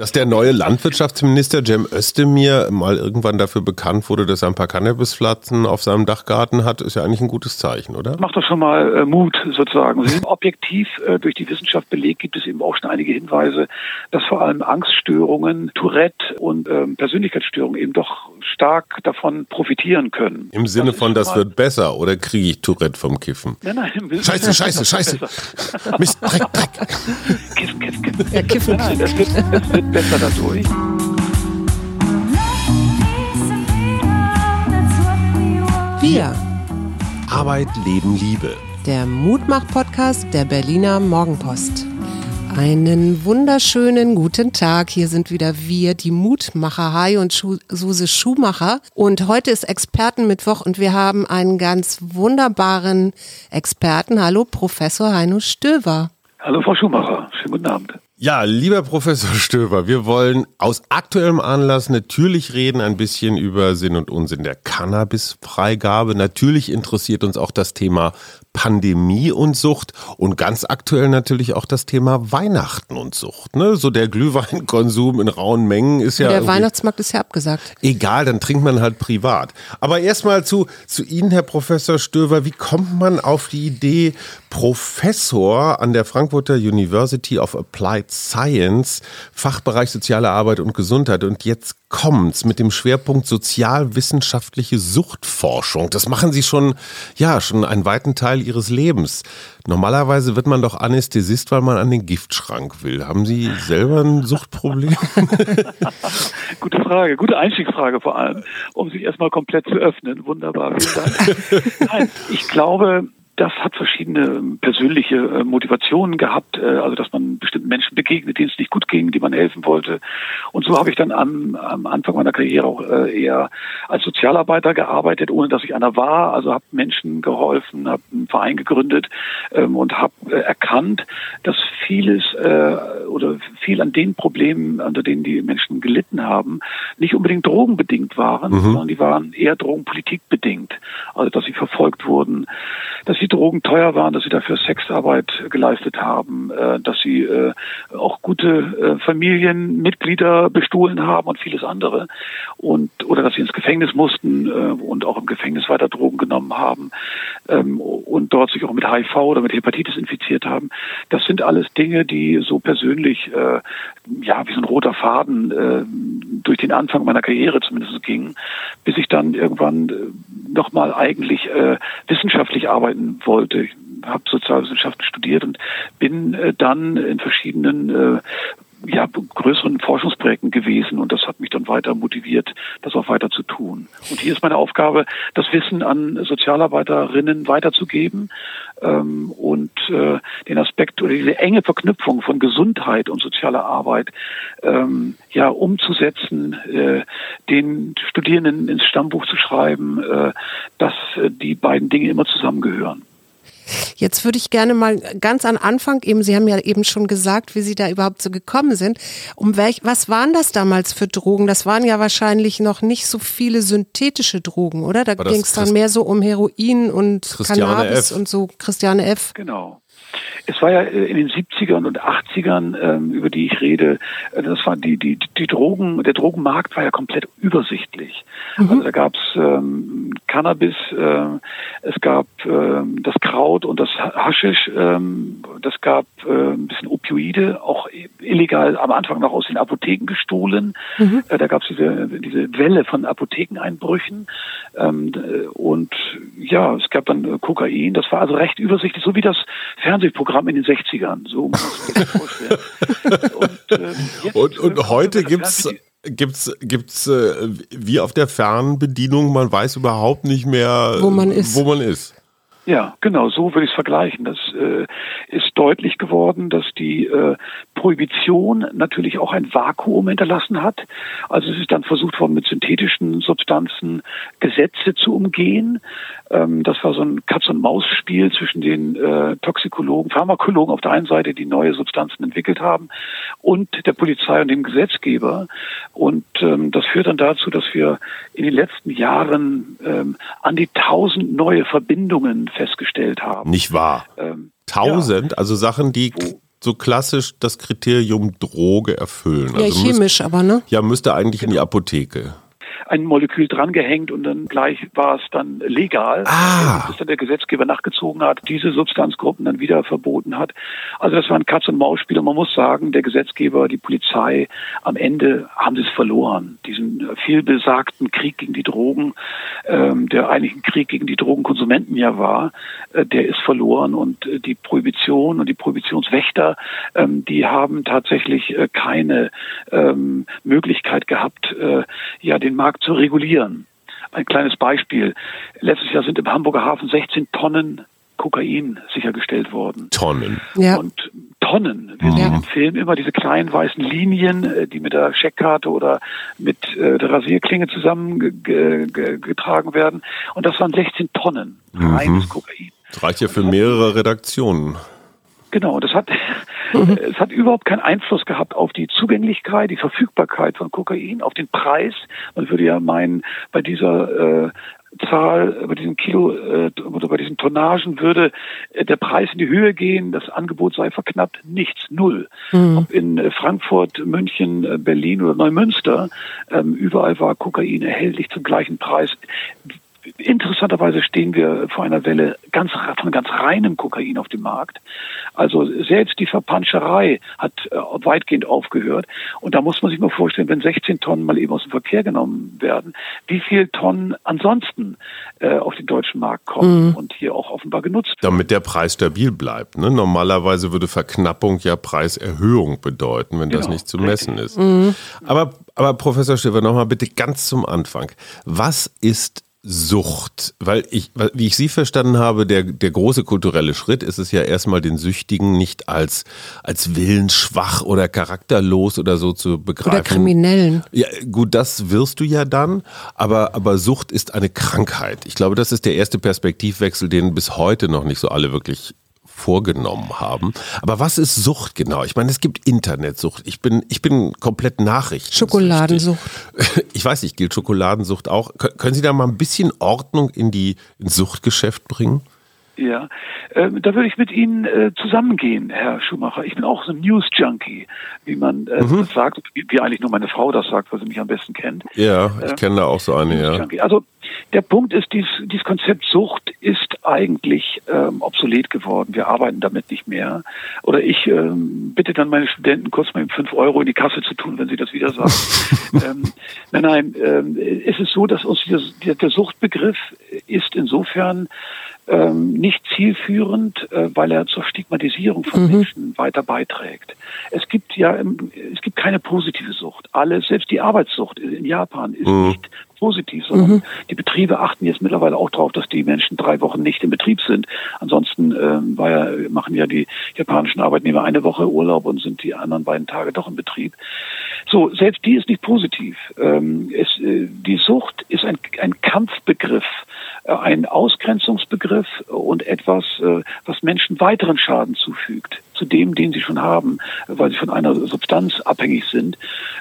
Dass der neue Landwirtschaftsminister Cem Özdemir mal irgendwann dafür bekannt wurde, dass er ein paar Cannabispflanzen auf seinem Dachgarten hat, ist ja eigentlich ein gutes Zeichen, oder? Macht doch schon mal äh, Mut sozusagen. Objektiv äh, durch die Wissenschaft belegt gibt es eben auch schon einige Hinweise, dass vor allem Angststörungen, Tourette und ähm, Persönlichkeitsstörungen eben doch stark davon profitieren können. Im Sinne das von, das wird besser oder kriege ich Tourette vom Kiffen? Nein, nein, im scheiße, scheiße, scheiße. Mist, Dreck, Dreck. Kiffen, kiffen, kiffen. Ja, kiffen. Nein, nein, das wird, das wird besser dadurch. Wir. Arbeit, Leben, Liebe. Der Mutmach-Podcast der Berliner Morgenpost. Einen wunderschönen guten Tag. Hier sind wieder wir, die Mutmacher Hai und Schu Suse Schumacher. Und heute ist Expertenmittwoch und wir haben einen ganz wunderbaren Experten. Hallo, Professor Heino Stöver. Hallo, Frau Schumacher. Schönen guten Abend. Ja, lieber Professor Stöber, wir wollen aus aktuellem Anlass natürlich reden ein bisschen über Sinn und Unsinn der Cannabisfreigabe. Natürlich interessiert uns auch das Thema Pandemie und Sucht und ganz aktuell natürlich auch das Thema Weihnachten und Sucht. Ne? So der Glühweinkonsum in rauen Mengen ist ja. Der Weihnachtsmarkt ist ja abgesagt. Egal, dann trinkt man halt privat. Aber erstmal zu, zu Ihnen, Herr Professor Stöver. Wie kommt man auf die Idee, Professor an der Frankfurter University of Applied Science, Fachbereich Soziale Arbeit und Gesundheit und jetzt kommt's mit dem Schwerpunkt sozialwissenschaftliche Suchtforschung. Das machen Sie schon, ja, schon einen weiten Teil Ihres Lebens. Normalerweise wird man doch Anästhesist, weil man an den Giftschrank will. Haben Sie selber ein Suchtproblem? Gute Frage, gute Einstiegsfrage vor allem, um sich erstmal komplett zu öffnen. Wunderbar, vielen Dank. Nein, ich glaube, das hat verschiedene persönliche äh, Motivationen gehabt, äh, also dass man bestimmten Menschen begegnet, denen es nicht gut ging, die man helfen wollte. Und so habe ich dann am, am Anfang meiner Karriere auch äh, eher als Sozialarbeiter gearbeitet, ohne dass ich einer war. Also habe Menschen geholfen, habe einen Verein gegründet ähm, und habe erkannt, dass vieles oder viel an den Problemen, unter denen die Menschen gelitten haben, nicht unbedingt drogenbedingt waren, mhm. sondern die waren eher drogenpolitikbedingt. Also dass sie verfolgt wurden, dass sie Drogen teuer waren, dass sie dafür Sexarbeit geleistet haben, äh, dass sie äh, auch gute äh, Familienmitglieder bestohlen haben und vieles andere und oder dass sie ins Gefängnis mussten und auch im Gefängnis weiter Drogen genommen haben ähm, und dort sich auch mit HIV oder mit Hepatitis infiziert haben. Das sind alles Dinge, die so persönlich ja wie so ein roter Faden durch den Anfang meiner Karriere zumindest gingen, bis ich dann irgendwann nochmal eigentlich wissenschaftlich arbeiten wollte. Ich habe Sozialwissenschaften studiert und bin äh, dann in verschiedenen äh, ja, größeren Forschungsprojekten gewesen und das hat mich dann weiter motiviert, das auch weiter zu tun. Und hier ist meine Aufgabe, das Wissen an Sozialarbeiterinnen weiterzugeben ähm, und äh, den Aspekt oder diese enge Verknüpfung von Gesundheit und sozialer Arbeit ähm, ja umzusetzen, äh, den Studierenden ins Stammbuch zu schreiben, äh, dass äh, die beiden Dinge immer zusammengehören. Jetzt würde ich gerne mal ganz an Anfang eben, Sie haben ja eben schon gesagt, wie Sie da überhaupt so gekommen sind. Um welch, was waren das damals für Drogen? Das waren ja wahrscheinlich noch nicht so viele synthetische Drogen, oder? Da ging es dann mehr so um Heroin und Christiane Cannabis F. und so. Christiane F. Genau. Es war ja äh, in den 70ern und 80ern, ähm, über die ich rede, äh, das war die, die, die Drogen, der Drogenmarkt war ja komplett übersichtlich. Mhm. Also da gab es ähm, Cannabis, äh, es gab ähm, das Kraut und das Haschisch, ähm, das gab äh, ein bisschen Opioide, auch illegal am Anfang noch aus den Apotheken gestohlen. Mhm. Äh, da gab es diese, diese Welle von Apothekeneinbrüchen. Ähm, und ja, es gab dann Kokain, das war also recht übersichtlich, so wie das Fernsehprogramm Programm in den 60ern. So muss man sich das vorstellen. und, äh, und, und heute gibt's gibt's gibt's äh, wie auf der Fernbedienung, man weiß überhaupt nicht mehr, wo man ist. Wo man ist. Ja, genau, so würde ich es vergleichen. Das äh, ist deutlich geworden, dass die äh, Prohibition natürlich auch ein Vakuum hinterlassen hat. Also es ist dann versucht worden, mit synthetischen Substanzen Gesetze zu umgehen. Ähm, das war so ein Katz-und-Maus-Spiel zwischen den äh, Toxikologen, Pharmakologen auf der einen Seite, die neue Substanzen entwickelt haben, und der Polizei und dem Gesetzgeber. Und ähm, das führt dann dazu, dass wir in den letzten Jahren ähm, an die tausend neue Verbindungen festgestellt haben. Nicht wahr? Ähm, tausend, ja. also Sachen, die so klassisch das Kriterium Droge erfüllen. Ja, Also chemisch müsst- aber, ne? Ja, müsste eigentlich in die Apotheke. Ein Molekül drangehängt und dann gleich war es dann legal, Ah. bis dann der Gesetzgeber nachgezogen hat, diese Substanzgruppen dann wieder verboten hat. Also das war ein Katz-und-Maus-Spiel und man muss sagen, der Gesetzgeber, die Polizei, am Ende haben sie es verloren. Diesen äh, vielbesagten Krieg gegen die Drogen, ähm, der eigentlich ein Krieg gegen die Drogenkonsumenten ja war, äh, der ist verloren und äh, die Prohibition und die Prohibitionswächter, ähm, die haben tatsächlich äh, keine ähm, Möglichkeit gehabt, äh, ja den Markt zu regulieren. Ein kleines Beispiel. Letztes Jahr sind im Hamburger Hafen 16 Tonnen Kokain sichergestellt worden. Tonnen. Ja. Und Tonnen. Wir sehen Ja. im Film immer diese kleinen weißen Linien, äh, die mit der Scheckkarte oder mit äh, der Rasierklinge zusammengetragen werden. Und das waren 16 Tonnen reines Kokain. Das reicht ja für mehrere Redaktionen. Genau, das hat, es hat überhaupt keinen Einfluss gehabt auf die Zugänglichkeit, die Verfügbarkeit von Kokain, auf den Preis. Man würde ja meinen, bei dieser äh, Zahl, bei diesem Kilo äh, oder bei diesen Tonnagen würde äh, der Preis in die Höhe gehen, das Angebot sei verknappt, nichts, null. Ob in äh, Frankfurt, München, äh, Berlin oder Neumünster, ähm, überall war Kokain erhältlich zum gleichen Preis. Interessanterweise stehen wir vor einer Welle ganz, von ganz reinem Kokain auf dem Markt. Also selbst die Verpanscherei hat äh, weitgehend aufgehört. Und da muss man sich mal vorstellen, wenn 16 Tonnen mal eben aus dem Verkehr genommen werden, wie viel Tonnen ansonsten äh, auf den deutschen Markt kommen und hier auch offenbar genutzt werden. Damit der Preis stabil bleibt. Ne? Normalerweise würde Verknappung ja Preiserhöhung bedeuten, wenn das Genau, nicht zu messen ist. Aber, aber Professor Schiffer, nochmal bitte ganz zum Anfang. Was ist Sucht? Weil ich, wie ich Sie verstanden habe, der, der große kulturelle Schritt ist es ja erstmal den Süchtigen nicht als, als willensschwach oder charakterlos oder so zu begreifen. Oder Kriminellen. Ja, gut, das wirst du ja dann, aber, aber Sucht ist eine Krankheit. Ich glaube, das ist der erste Perspektivwechsel, den bis heute noch nicht so alle wirklich vorgenommen haben. Aber was ist Sucht genau? Ich meine, es gibt Internetsucht. Ich bin, ich bin komplett Nachrichten. Schokoladensucht. Ich weiß nicht, gilt Schokoladensucht auch? Kö- Können Sie da mal ein bisschen Ordnung in die ins Suchtgeschäft bringen? Ja, ähm, da würde ich mit Ihnen äh, zusammengehen, Herr Schumacher. Ich bin auch so ein News-Junkie, wie man äh, das sagt, wie, wie eigentlich nur meine Frau das sagt, weil sie mich am besten kennt. Ja, ich kenne da auch so eine, ja. Also der Punkt ist, dieses, dieses Konzept Sucht ist eigentlich ähm, obsolet geworden. Wir arbeiten damit nicht mehr. Oder ich ähm, bitte dann meine Studenten kurz mal eben fünf Euro in die Kasse zu tun, wenn sie das wieder sagen. ähm, nein, nein, ähm, es ist so, dass uns dieser, der, Suchtbegriff ist insofern ähm, nicht zielführend, äh, weil er zur Stigmatisierung von Menschen weiter beiträgt. Es gibt ja, es gibt keine positive Sucht. Alles, selbst die Arbeitssucht in Japan ist nicht positiv, sondern die Betriebe achten jetzt mittlerweile auch darauf, dass die Menschen drei Wochen nicht im Betrieb sind. Ansonsten ähm, war ja, machen ja die japanischen Arbeitnehmer eine Woche Urlaub und sind die anderen beiden Tage doch im Betrieb. So, selbst die ist nicht positiv. Ähm, es, äh, die Sucht ist ein, ein Kampfbegriff, ein Ausgrenzungsbegriff und etwas, äh, was Menschen weiteren Schaden zufügt, zu dem, den sie schon haben, äh, weil sie von einer Substanz abhängig sind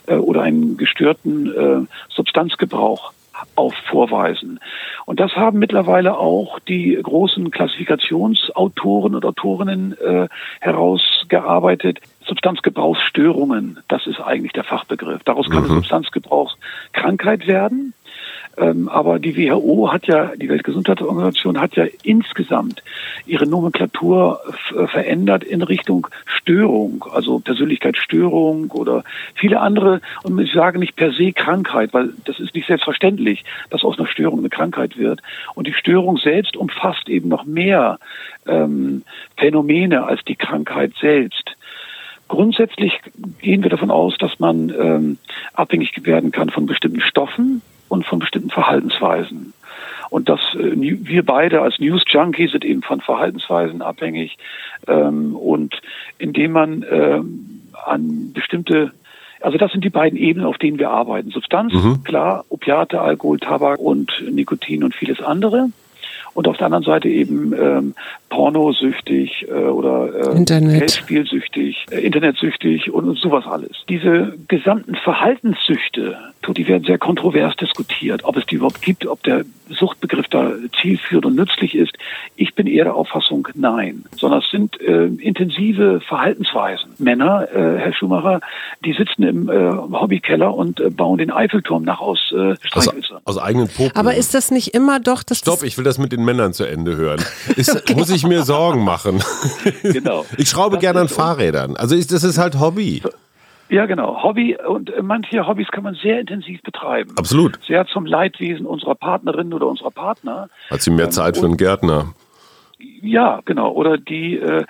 äh, oder einen gestörten äh, Substanzgebrauch auf vorweisen. Und das haben mittlerweile auch die großen Klassifikationsautoren und Autorinnen äh, herausgearbeitet. Substanzgebrauchsstörungen, das ist eigentlich der Fachbegriff. Daraus kann eine Substanzgebrauchskrankheit werden. Ähm, aber die WHO hat ja, die Weltgesundheitsorganisation hat ja insgesamt ihre Nomenklatur äh, verändert in Richtung Störung, also Persönlichkeitsstörung oder viele andere. Und ich sage nicht per se Krankheit, weil das ist nicht selbstverständlich, dass aus einer Störung eine Krankheit wird. Und die Störung selbst umfasst eben noch mehr ähm, Phänomene als die Krankheit selbst. Grundsätzlich gehen wir davon aus, dass man ähm, abhängig werden kann von bestimmten Stoffen und von bestimmten Verhaltensweisen. Und dass äh, wir beide als News Junkies sind eben von Verhaltensweisen abhängig. Ähm, und indem man ähm, an bestimmte also das sind die beiden Ebenen, auf denen wir arbeiten. Substanz, klar, Opiate, Alkohol, Tabak und Nikotin und vieles andere. Und auf der anderen Seite eben ähm, pornosüchtig äh, oder äh, Internet. Geldspielsüchtig, äh, internetsüchtig und, und sowas alles. Diese gesamten Verhaltenssüchte, die werden sehr kontrovers diskutiert, ob es die überhaupt gibt, ob der Suchtbegriff da zielführend und nützlich ist. Ich bin eher der Auffassung, nein, sondern es sind äh, intensive Verhaltensweisen. Männer, äh, Herr Schumacher, die sitzen im äh, Hobbykeller und äh, bauen den Eiffelturm nach aus äh, Streichhölzern. Aus, aus eigenen Popeln. Aber ist das nicht immer doch das Stopp, ich will das mit den Männern zu Ende hören. Ist, Muss ich mir Sorgen machen? Genau. Ich schraube Das gerne an Fahrrädern. Also ist, das ist halt Hobby. Ja, genau. Hobby und äh, manche Hobbys kann man sehr intensiv betreiben. Absolut. Sehr zum Leidwesen unserer Partnerin oder unserer Partner. Hat sie mehr Zeit für einen Gärtner. Ja, genau. Oder die äh,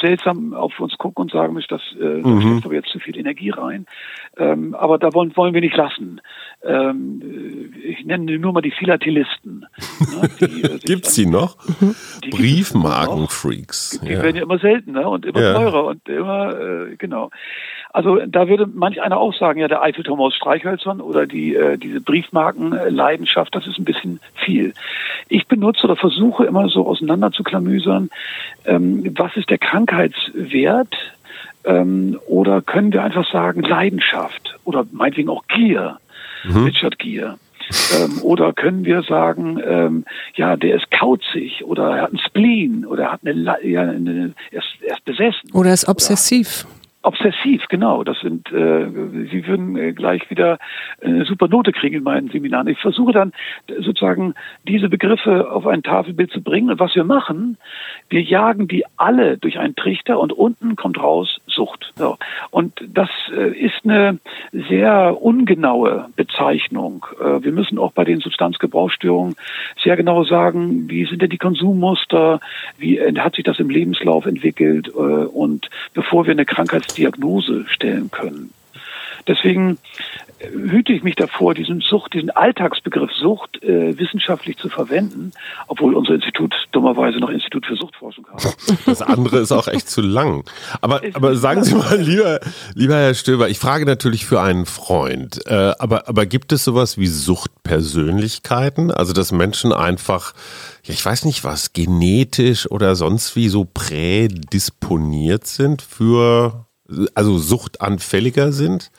seltsam auf uns gucken und sagen, das, äh, Mhm. steckt aber jetzt zu viel Energie rein. Ähm, aber da wollen, wollen wir nicht lassen. Ähm, äh, ich nenne nur mal die Philatelisten. Ne, die, äh, Gibt's dann- die noch? Die. Briefmarkenfreaks. Die Ja. werden ja immer seltener und immer Ja. teurer und immer, äh, genau. Also da würde manch einer auch sagen, ja, der Eiffelturm aus Streichhölzern oder die, äh, diese Briefmarkenleidenschaft, das ist ein bisschen viel. Ich benutze oder versuche immer so auseinander zu klamüsern, ähm, was ist der Krankheitswert ähm, oder können wir einfach sagen Leidenschaft oder meinetwegen auch Gier, Richard Gier. Ähm, oder können wir sagen, ähm, ja, der ist kauzig oder er hat einen Spleen oder er hat eine, ja, eine er, ist, er ist besessen. Oder ist obsessiv? Obsessiv, genau. Das sind, äh, Sie würden äh, gleich wieder eine super Note kriegen in meinen Seminaren. Ich versuche dann äh, sozusagen diese Begriffe auf ein Tafelbild zu bringen. Und was wir machen, wir jagen die alle durch einen Trichter und unten kommt raus Sucht. So. Und das äh, ist eine sehr ungenaue Bezeichnung. Äh, wir müssen auch bei den Substanzgebrauchsstörungen sehr genau sagen, wie sind denn die Konsummuster, wie äh, hat sich das im Lebenslauf entwickelt und bevor wir eine Krankheitsdiagnose stellen können. Deswegen hüte ich mich davor, diesen Sucht, diesen Alltagsbegriff Sucht äh, wissenschaftlich zu verwenden, obwohl unser Institut dummerweise noch Institut für Suchtforschung hat. Das andere ist auch echt zu lang. Aber, aber sagen Sie mal, lieber, lieber Herr Stöber, ich frage natürlich für einen Freund, äh, aber, aber gibt es sowas wie Suchtpersönlichkeiten? Also, dass Menschen einfach, ja, ich weiß nicht was, genetisch oder sonst wie so prädisponiert sind für, also suchtanfälliger sind?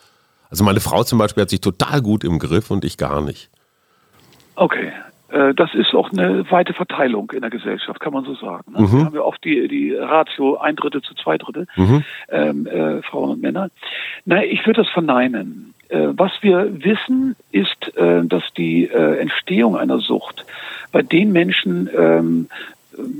Also, meine Frau zum Beispiel hat sich total gut im Griff und ich gar nicht. Okay. Äh, Das ist auch eine weite Verteilung in der Gesellschaft, kann man so sagen. ne? Wir haben ja oft die, die Ratio ein Drittel zu zwei Drittel, ähm, äh, Frauen und Männer. Nein, ich würde das verneinen. Äh, was wir wissen, ist, äh, dass die äh, Entstehung einer Sucht bei den Menschen ähm,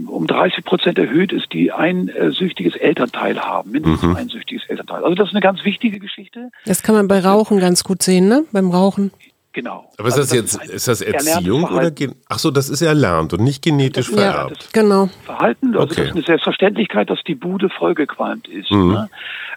um 30 Prozent erhöht ist, die ein äh, süchtiges Elternteil haben, mindestens ein süchtiges Elternteil. Also das ist eine ganz wichtige Geschichte. Das kann man bei Rauchen ganz gut sehen, ne? Beim Rauchen. Genau. Aber ist Also das jetzt, ist das Erziehung oder, ach so, das ist erlernt und nicht genetisch Ja, vererbt. Genau. Verhalten. Also Okay. das ist eine Selbstverständlichkeit, dass die Bude vollgequalmt ist. Mhm. Ne?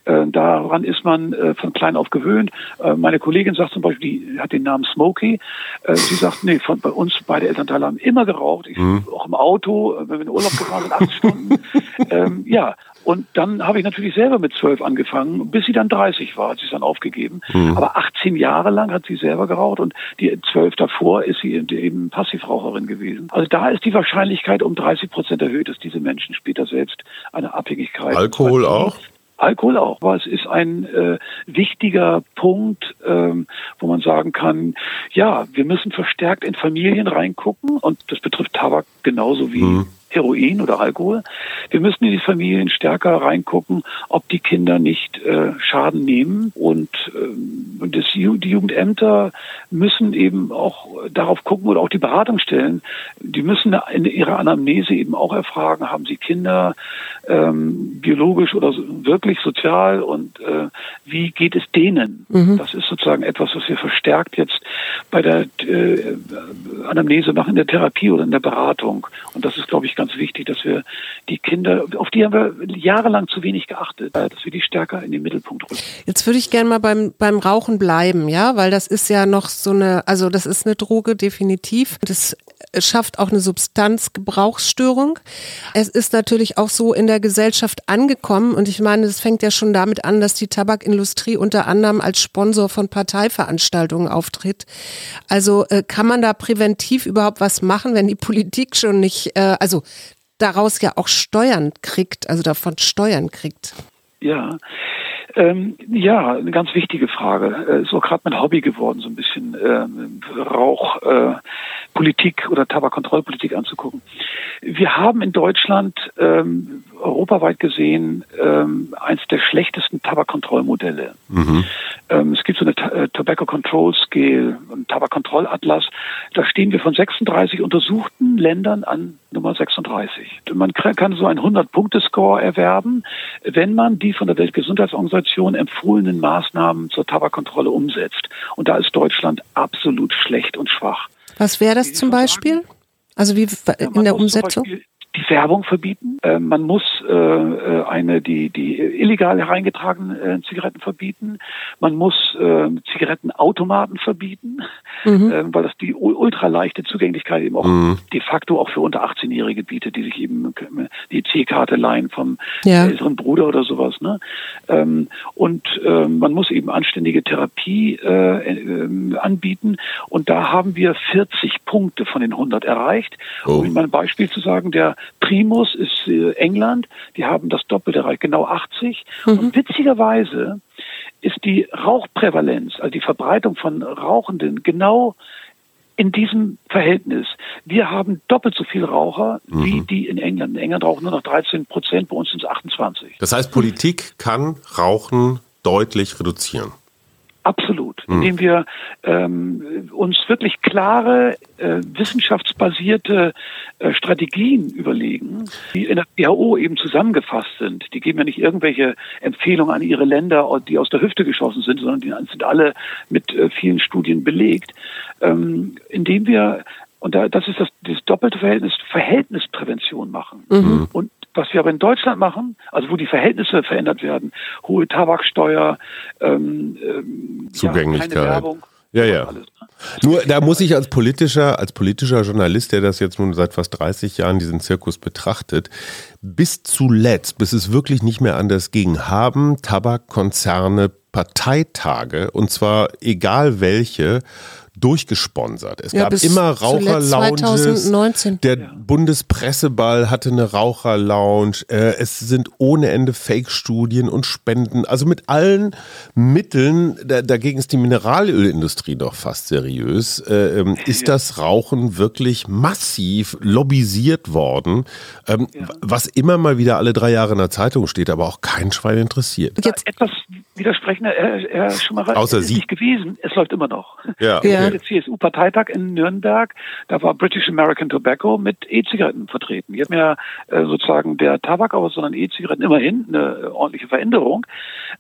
Äh, daran ist man äh, von klein auf gewöhnt. Äh, meine Kollegin sagt zum Beispiel, die hat den Namen Smokey. Äh, sie sagt, nee, von, bei uns beide Elternteile haben immer geraucht. Ich, Mhm. Auch im Auto, äh, wenn wir in den Urlaub gefahren sind, acht Stunden. ähm, ja, und dann habe ich natürlich selber mit zwölf angefangen, bis sie dann 30 war, hat sie es dann aufgegeben. Mhm. Aber 18 Jahre lang hat sie selber geraucht und die zwölf davor ist sie eben Passivraucherin gewesen. Also da ist die Wahrscheinlichkeit um 30 Prozent erhöht, dass diese Menschen später selbst eine Abhängigkeit. Alkohol auch? Alkohol auch, aber es ist ein äh, wichtiger Punkt, ähm, wo man sagen kann, ja, wir müssen verstärkt in Familien reingucken und das betrifft Tabak genauso wie Heroin oder Alkohol. Wir müssen in die Familien stärker reingucken, ob die Kinder nicht äh, Schaden nehmen und ähm, das, die Jugendämter müssen eben auch darauf gucken oder auch die Beratungsstellen, die müssen in ihrer Anamnese eben auch erfragen, haben sie Kinder ähm, biologisch oder so, wirklich sozial und äh, wie geht es denen? Das ist sozusagen etwas, was wir verstärkt jetzt bei der äh, Anamnese machen, in der Therapie oder in der Beratung. Und das ist, glaube ich, ganz wichtig, dass wir die Kinder, auf die haben wir jahrelang zu wenig geachtet, äh, dass wir die stärker in den Mittelpunkt rücken. Jetzt würde ich gerne mal beim, beim Rauchen bleiben, ja, weil das ist ja noch so eine, also das ist eine Droge definitiv. Das schafft auch eine Substanzgebrauchsstörung. Es ist natürlich auch so in der Gesellschaft angekommen und ich meine, es fängt ja schon damit an, dass die Tabakindustrie unter anderem als Sponsor von Parteiveranstaltungen auftritt. Also äh, kann man da präventiv überhaupt was machen, wenn die Politik schon nicht, äh, also daraus ja auch Steuern kriegt, also davon Steuern kriegt? Ja, ähm, ja, eine ganz wichtige Frage. Äh, ist auch gerade mein Hobby geworden, so ein bisschen ähm, Rauchpolitik äh, oder Tabakkontrollpolitik anzugucken. Wir haben in Deutschland ähm, europaweit gesehen ähm, eins der schlechtesten Tabakkontrollmodelle. Mhm. Ähm, es gibt so eine äh, Tobacco Control Scale, ein Tabakkontrollatlas. Da stehen wir von 36 untersuchten Ländern an Nummer 36. Man kann so einen 100-Punkte-Score erwerben, wenn man die von der Weltgesundheitsorganisation empfohlenen Maßnahmen zur Tabakkontrolle umsetzt. Und da ist Deutschland absolut schlecht und schwach. Was wäre das zum Beispiel? Also wie in der Umsetzung? Die Werbung verbieten. Äh, man muss äh, äh, eine die die illegal hereingetragenen äh, Zigaretten verbieten. Man muss äh, Zigarettenautomaten verbieten, mhm. äh, weil das die ultraleichte Zugänglichkeit eben auch mhm. de facto auch für unter 18-Jährige bietet, die sich eben die C-Karte leihen vom ja. älteren Bruder oder sowas. Ne? Ähm, und äh, man muss eben anständige Therapie äh, äh, anbieten. Und da haben wir 40 Punkte von den 100 erreicht. Oh. Um mal ein Beispiel zu sagen, der Primus ist äh, England, die haben das Doppelte erreicht, genau 80. Mhm. Und witzigerweise ist die Rauchprävalenz, also die Verbreitung von Rauchenden, genau in diesem Verhältnis. Wir haben doppelt so viele Raucher mhm. wie die in England. In England rauchen nur noch 13 Prozent, bei uns sind es 28. Das heißt, Politik kann Rauchen deutlich reduzieren. Absolut, hm. indem wir ähm, uns wirklich klare, äh, wissenschaftsbasierte äh, Strategien überlegen, die in der WHO eben zusammengefasst sind. Die geben ja nicht irgendwelche Empfehlungen an ihre Länder, die aus der Hüfte geschossen sind, sondern die sind alle mit äh, vielen Studien belegt, ähm, indem wir und da, das ist das, das doppelte Verhältnis, Verhältnisprävention machen. Mhm. Und was wir aber in Deutschland machen, also wo die Verhältnisse verändert werden, hohe Tabaksteuer, ähm, ähm, Zugänglichkeit. Ja, Werbung, ja, ja. Alles, ne? Nur da muss ich als politischer, als politischer Journalist, der das jetzt nun seit fast 30 Jahren diesen Zirkus betrachtet, bis zuletzt, bis es wirklich nicht mehr anders ging, haben Tabakkonzerne Parteitage und zwar egal welche durchgesponsert. Es ja, gab immer Raucherlounges. Der ja. Bundespresseball hatte eine Raucherlounge. Äh, es sind ohne Ende Fake-Studien und Spenden. Also mit allen Mitteln, dagegen ist die Mineralölindustrie doch fast seriös, äh, ähm, ist das Rauchen wirklich massiv lobbyisiert worden, ähm, was immer mal wieder alle drei Jahre in der Zeitung steht, aber auch kein Schwein interessiert. Jetzt etwas widersprechen, Herr, Herr Schumacher, Außer Sie. nicht gewesen. Es läuft immer noch. Ja. Okay. Der CSU-Parteitag in Nürnberg, da war British American Tobacco mit E-Zigaretten vertreten. Haben ja äh, sozusagen der Tabak aus, sondern E-Zigaretten immerhin eine ordentliche Veränderung.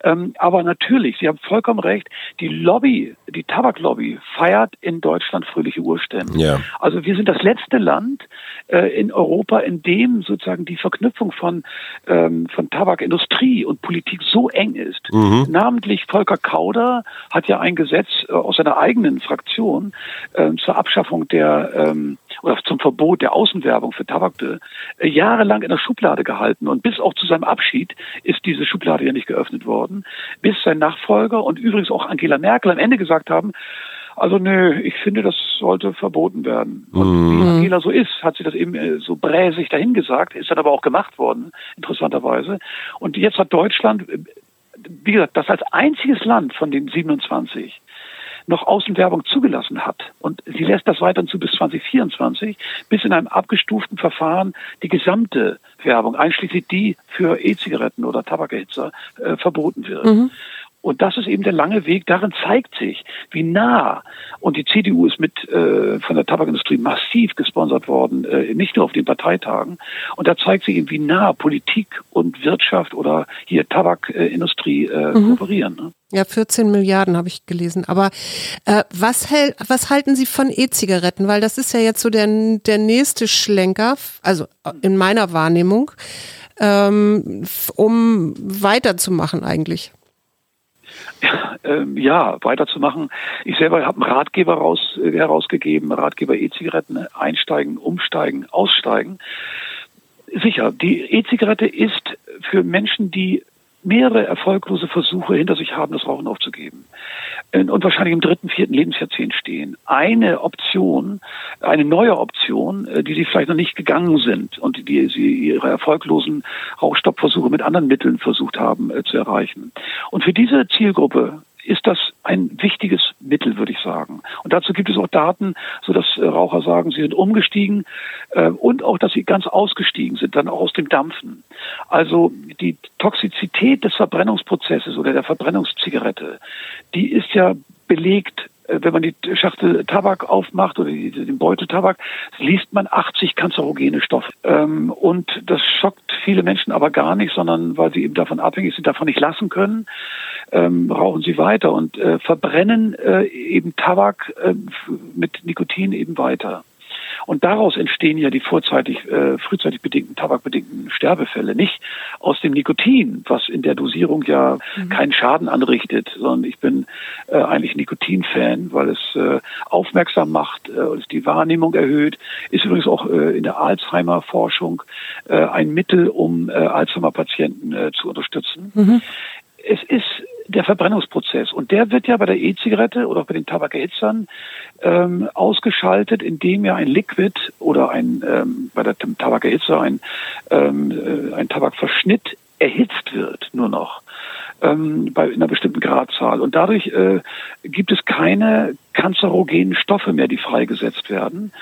Ähm, aber natürlich, Sie haben vollkommen recht, die Lobby, die Tabaklobby feiert in Deutschland fröhliche Urstände. Ja. Also wir sind das letzte Land äh, in Europa, in dem sozusagen die Verknüpfung von, ähm, von Tabakindustrie und Politik so eng ist. Mhm. Namentlich Volker Kauder hat ja ein Gesetz äh, aus seiner eigenen Fraktion äh, zur Abschaffung der ähm, oder zum Verbot der Außenwerbung für Tabak äh, jahrelang in der Schublade gehalten und bis auch zu seinem Abschied ist diese Schublade ja nicht geöffnet worden, bis sein Nachfolger und übrigens auch Angela Merkel am Ende gesagt haben, also nö, ich finde, das sollte verboten werden. Und mhm. wie Angela so ist, hat sie das eben äh, so bräsig dahingesagt, ist dann aber auch gemacht worden, interessanterweise. Und jetzt hat Deutschland wie gesagt, das als einziges Land von den 27 noch Außenwerbung zugelassen hat. Und sie lässt das weiterhin zu bis 2024, bis in einem abgestuften Verfahren die gesamte Werbung, einschließlich die für E-Zigaretten oder Tabakerhitzer, äh, verboten wird. Mhm. Und das ist eben der lange Weg. Darin zeigt sich, wie nah, und die CDU ist mit äh, von der Tabakindustrie massiv gesponsert worden, äh, nicht nur auf den Parteitagen. Und da zeigt sich eben, wie nah Politik und Wirtschaft oder hier Tabakindustrie äh, mhm. kooperieren. Ne? Ja, 14 Milliarden habe ich gelesen. Aber äh, was, hält, was halten Sie von E-Zigaretten? Weil das ist ja jetzt so der, der nächste Schlenker, also in meiner Wahrnehmung, ähm, um weiterzumachen eigentlich. Ja, ähm, ja, weiterzumachen. Ich selber habe einen Ratgeber raus, äh, herausgegeben, Ratgeber E-Zigaretten, einsteigen, umsteigen, aussteigen. Sicher, die E-Zigarette ist für Menschen, die mehrere erfolglose Versuche hinter sich haben, das Rauchen aufzugeben und wahrscheinlich im dritten, vierten Lebensjahrzehnt stehen. Eine Option, eine neue Option, äh, die sie vielleicht noch nicht gegangen sind und die sie ihre erfolglosen Rauchstoppversuche mit anderen Mitteln versucht haben äh, zu erreichen. Und für diese Zielgruppe ist das ein wichtiges Mittel, würde ich sagen. Und dazu gibt es auch Daten, so dass äh, Raucher sagen, sie sind umgestiegen äh, und auch, dass sie ganz ausgestiegen sind, dann auch aus dem Dampfen. Also die Toxizität des Verbrennungsprozesses oder der Verbrennungszigarette, die ist ja belegt wenn man die Schachtel Tabak aufmacht oder den Beutel Tabak, liest man 80 kanzerogene Stoffe. Ähm, und das schockt viele Menschen aber gar nicht, sondern weil sie eben davon abhängig sind, davon nicht lassen können, ähm, rauchen sie weiter und äh, verbrennen äh, eben Tabak äh, mit Nikotin eben weiter. Und daraus entstehen ja die vorzeitig, äh, frühzeitig bedingten, tabakbedingten Sterbefälle. Nicht aus dem Nikotin, was in der Dosierung ja mhm. keinen Schaden anrichtet, sondern ich bin äh, eigentlich Nikotin-Fan, weil es äh, aufmerksam macht, äh, es die Wahrnehmung erhöht. Ist übrigens auch äh, in der Alzheimer-Forschung äh, ein Mittel, um äh, Alzheimer-Patienten äh, zu unterstützen. Mhm. Es ist der Verbrennungsprozess. Und der wird ja bei der E-Zigarette oder bei den Tabakerhitzern ähm, ausgeschaltet, indem ja ein Liquid oder ein ähm, bei der Tabakerhitzer ein, ähm, äh, ein Tabakverschnitt erhitzt wird, nur noch ähm, bei einer bestimmten Gradzahl. Und dadurch äh, gibt es keine kanzerogenen Stoffe mehr, die freigesetzt werden.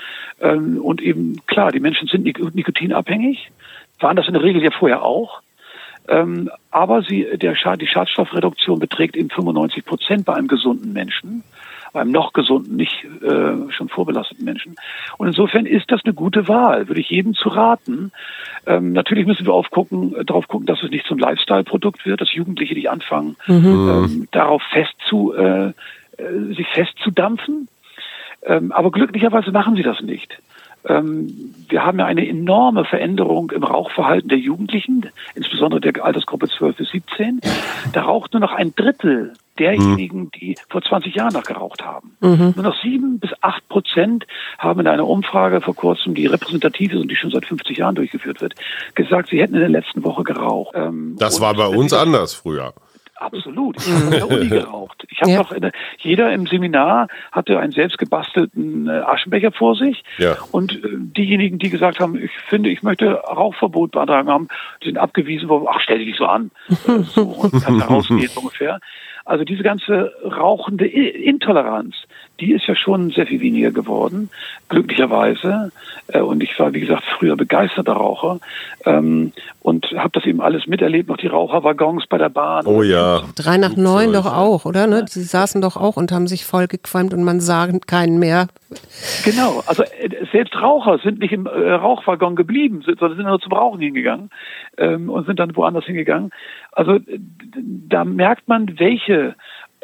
Ähm, und eben klar, die Menschen sind nik nikotinabhängig, waren das in der Regel ja vorher auch. Ähm, aber sie, der Schad, die Schadstoffreduktion beträgt eben 95 Prozent bei einem gesunden Menschen, beim noch gesunden, nicht äh, schon vorbelasteten Menschen. Und insofern ist das eine gute Wahl, würde ich jedem zu raten. Ähm, natürlich müssen wir aufgucken, äh, darauf gucken, dass es nicht zum Lifestyle-Produkt wird, dass Jugendliche nicht anfangen, mhm. ähm, darauf fest zu, äh, äh sich festzudampfen. Ähm, aber glücklicherweise machen sie das nicht. Ähm, wir haben ja eine enorme Veränderung im Rauchverhalten der Jugendlichen, insbesondere der Altersgruppe 12 bis 17. Da raucht nur noch ein Drittel derjenigen, die vor 20 Jahren noch geraucht haben. Mhm. Nur noch sieben bis acht Prozent haben in einer Umfrage vor kurzem, die repräsentativ ist und die schon seit 50 Jahren durchgeführt wird, gesagt, sie hätten in der letzten Woche geraucht. Ähm, das war bei uns anders früher. Absolut. Ich habe in der Uni geraucht. Ich habe ja. noch der, jeder im Seminar hatte einen selbst gebastelten äh, Aschenbecher vor sich. Ja. Und äh, diejenigen, die gesagt haben, ich finde, ich möchte Rauchverbot beantragen haben, sind abgewiesen worden. Ach, stell dich nicht so an. so, und kann da rausgehen ungefähr. Also diese ganze rauchende Intoleranz, die ist ja schon sehr viel weniger geworden, glücklicherweise. Äh, und ich war, wie gesagt, früher begeisterter Raucher ähm, und habe das eben alles miterlebt, noch die Raucherwaggons bei der Bahn. Oh ja. Drei nach neun doch auch, oder? Ne? Sie saßen doch auch und haben sich vollgequalmt und man sah keinen mehr. Genau, also äh, selbst Raucher sind nicht im äh, Rauchwaggon geblieben, sondern sind nur zum Rauchen hingegangen ähm, und sind dann woanders hingegangen. Also da merkt man, welche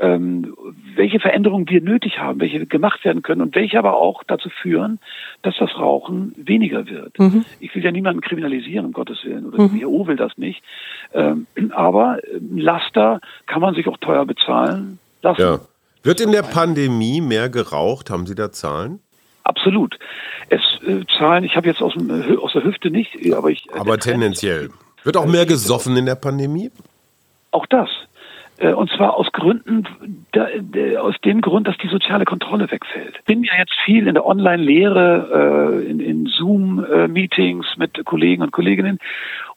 ähm, welche Veränderungen wir nötig haben, welche gemacht werden können und welche aber auch dazu führen, dass das Rauchen weniger wird. Mhm. Ich will ja niemanden kriminalisieren, um Gottes Willen, oder mhm. die EU will das nicht. Ähm, aber Laster kann man sich auch teuer bezahlen lassen. Ja. Wird in der Pandemie mehr geraucht? Haben Sie da Zahlen? Absolut. Es äh, Zahlen, ich habe jetzt aus, dem, äh, aus der Hüfte nicht, aber ich. Aber tendenziell. Wird auch mehr gesoffen in der Pandemie? Auch das. Äh, und zwar aus Gründen, aus dem Grund, dass die soziale Kontrolle wegfällt. Ich bin ja jetzt viel in der Online-Lehre, in, in Zoom-Meetings mit Kollegen und Kolleginnen.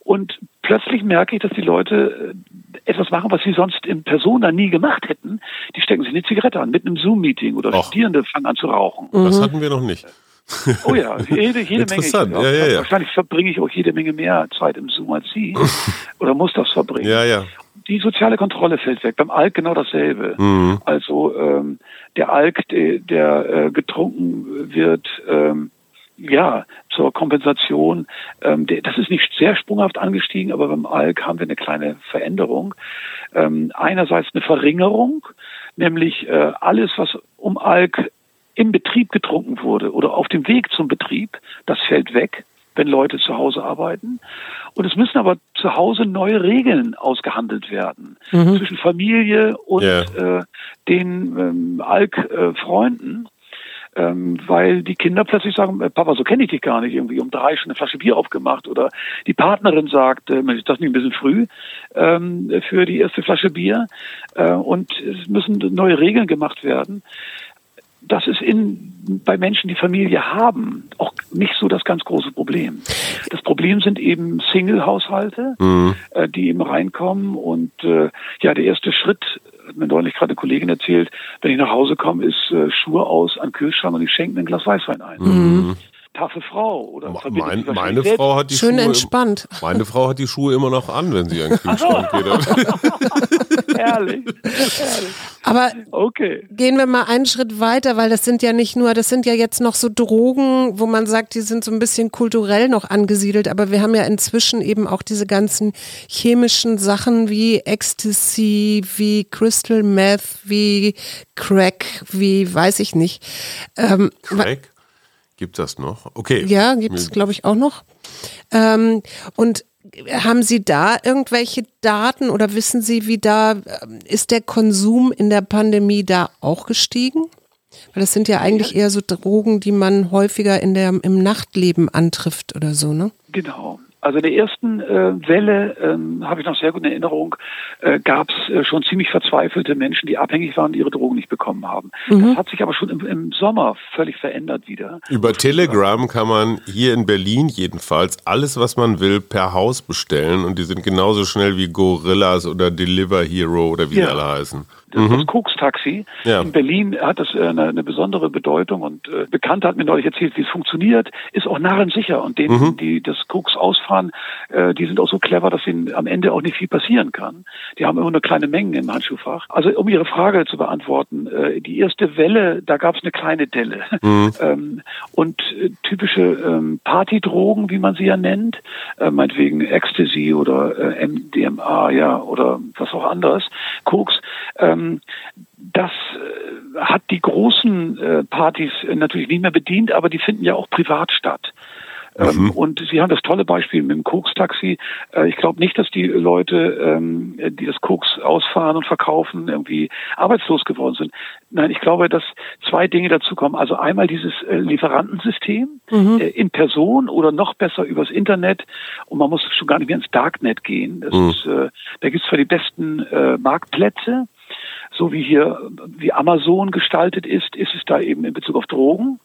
Und plötzlich merke ich, dass die Leute etwas machen, was sie sonst in Persona nie gemacht hätten. Die stecken sich eine Zigarette an, mit einem Zoom-Meeting oder Och. Studierende fangen an zu rauchen. Das hatten wir noch nicht. Oh ja, jede, jede Interessant. Menge. Ja, ja, ja. Wahrscheinlich verbringe ich auch jede Menge mehr Zeit im Zoom als Sie. oder muss das verbringen. Ja, ja. Die soziale Kontrolle fällt weg. Beim Alk genau dasselbe. Mhm. Also ähm, der Alk, der, der äh, getrunken wird, ähm, ja, zur Kompensation. Ähm, das ist nicht sehr sprunghaft angestiegen, aber beim Alk haben wir eine kleine Veränderung. Ähm, einerseits eine Verringerung, nämlich äh, alles, was um Alk im Betrieb getrunken wurde oder auf dem Weg zum Betrieb, das fällt weg. Wenn Leute zu Hause arbeiten. Und es müssen aber zu Hause neue Regeln ausgehandelt werden mhm. zwischen Familie und yeah. äh, den ähm, Alk-Freunden. Äh, ähm, weil die Kinder plötzlich sagen, äh, Papa, so kenne ich dich gar nicht, irgendwie um drei schon eine Flasche Bier aufgemacht oder die Partnerin sagt, äh, ist das nicht ein bisschen früh ähm, für die erste Flasche Bier äh, und es müssen neue Regeln gemacht werden das ist in, bei Menschen, die Familie haben, auch nicht so das ganz große Problem. Das Problem sind eben Single-Haushalte, mhm. äh, die eben reinkommen und äh, ja, der erste Schritt, hat mir neulich gerade eine Kollegin erzählt, wenn ich nach Hause komme, ist äh, Schuhe aus an Kühlschrank und ich schenke ein Glas Weißwein ein. Mhm taffe Frau oder mein, meine Frau hat die Schön Schuhe entspannt. Meine Frau hat die Schuhe immer noch an, wenn sie den Kühlschrank geht. Herrlich. Herrlich. Aber okay. gehen wir mal einen Schritt weiter, weil das sind ja nicht nur, das sind ja jetzt noch so Drogen, wo man sagt, die sind so ein bisschen kulturell noch angesiedelt, aber wir haben ja inzwischen eben auch diese ganzen chemischen Sachen wie Ecstasy, wie Crystal Meth, wie Crack, wie weiß ich nicht. Ähm, Crack? Gibt das noch? Okay. Ja, gibt es, glaube ich, auch noch. Ähm, und haben Sie da irgendwelche Daten oder wissen Sie, wie da ähm, ist der Konsum in der Pandemie da auch gestiegen? Weil das sind ja eigentlich eher so Drogen, die man häufiger in der, im Nachtleben antrifft oder so, ne? Genau. Also in der ersten äh, Welle ähm, habe ich noch sehr gut in Erinnerung, äh, gab es äh, schon ziemlich verzweifelte Menschen, die abhängig waren, die ihre Drogen nicht bekommen haben. Mhm. Das hat sich aber schon im, im, Sommer völlig verändert wieder. Über Telegram kann man hier in Berlin jedenfalls alles, was man will, per Haus bestellen und die sind genauso schnell wie Gorillas oder Deliver Hero oder wie ja. die alle heißen das, mhm. das Koks-Taxi. Ja. In Berlin hat das äh, eine, eine besondere Bedeutung und äh, Bekannter hat mir neulich erzählt, wie es funktioniert, ist auch narrensicher und denen, mhm. die das Koks ausfahren, äh, die sind auch so clever, dass ihnen am Ende auch nicht viel passieren kann. Die haben immer nur kleine Mengen im Handschuhfach. Also um Ihre Frage zu beantworten, äh, die erste Welle, da gab es eine kleine Delle mhm. ähm, und äh, typische ähm, Partydrogen, wie man sie ja nennt, äh, meinetwegen Ecstasy oder äh, MDMA, ja oder was auch anderes, Koks. Ähm, ähm, das äh, hat die großen äh, Partys natürlich nicht mehr bedient, aber die finden ja auch privat statt. Ähm, mhm. Und Sie haben das tolle Beispiel mit dem Koks-Taxi. Äh, ich glaube nicht, dass die Leute, ähm, die das Koks ausfahren und verkaufen, irgendwie arbeitslos geworden sind. Nein, ich glaube, dass zwei Dinge dazukommen. Also einmal dieses äh, Lieferantensystem mhm. Äh, in Person oder noch besser übers Internet. Und man muss schon gar nicht mehr ins Darknet gehen. Das mhm. ist, da gibt es zwar die besten Marktplätze, so wie hier, wie Amazon gestaltet ist, ist es da eben in Bezug auf Drogen.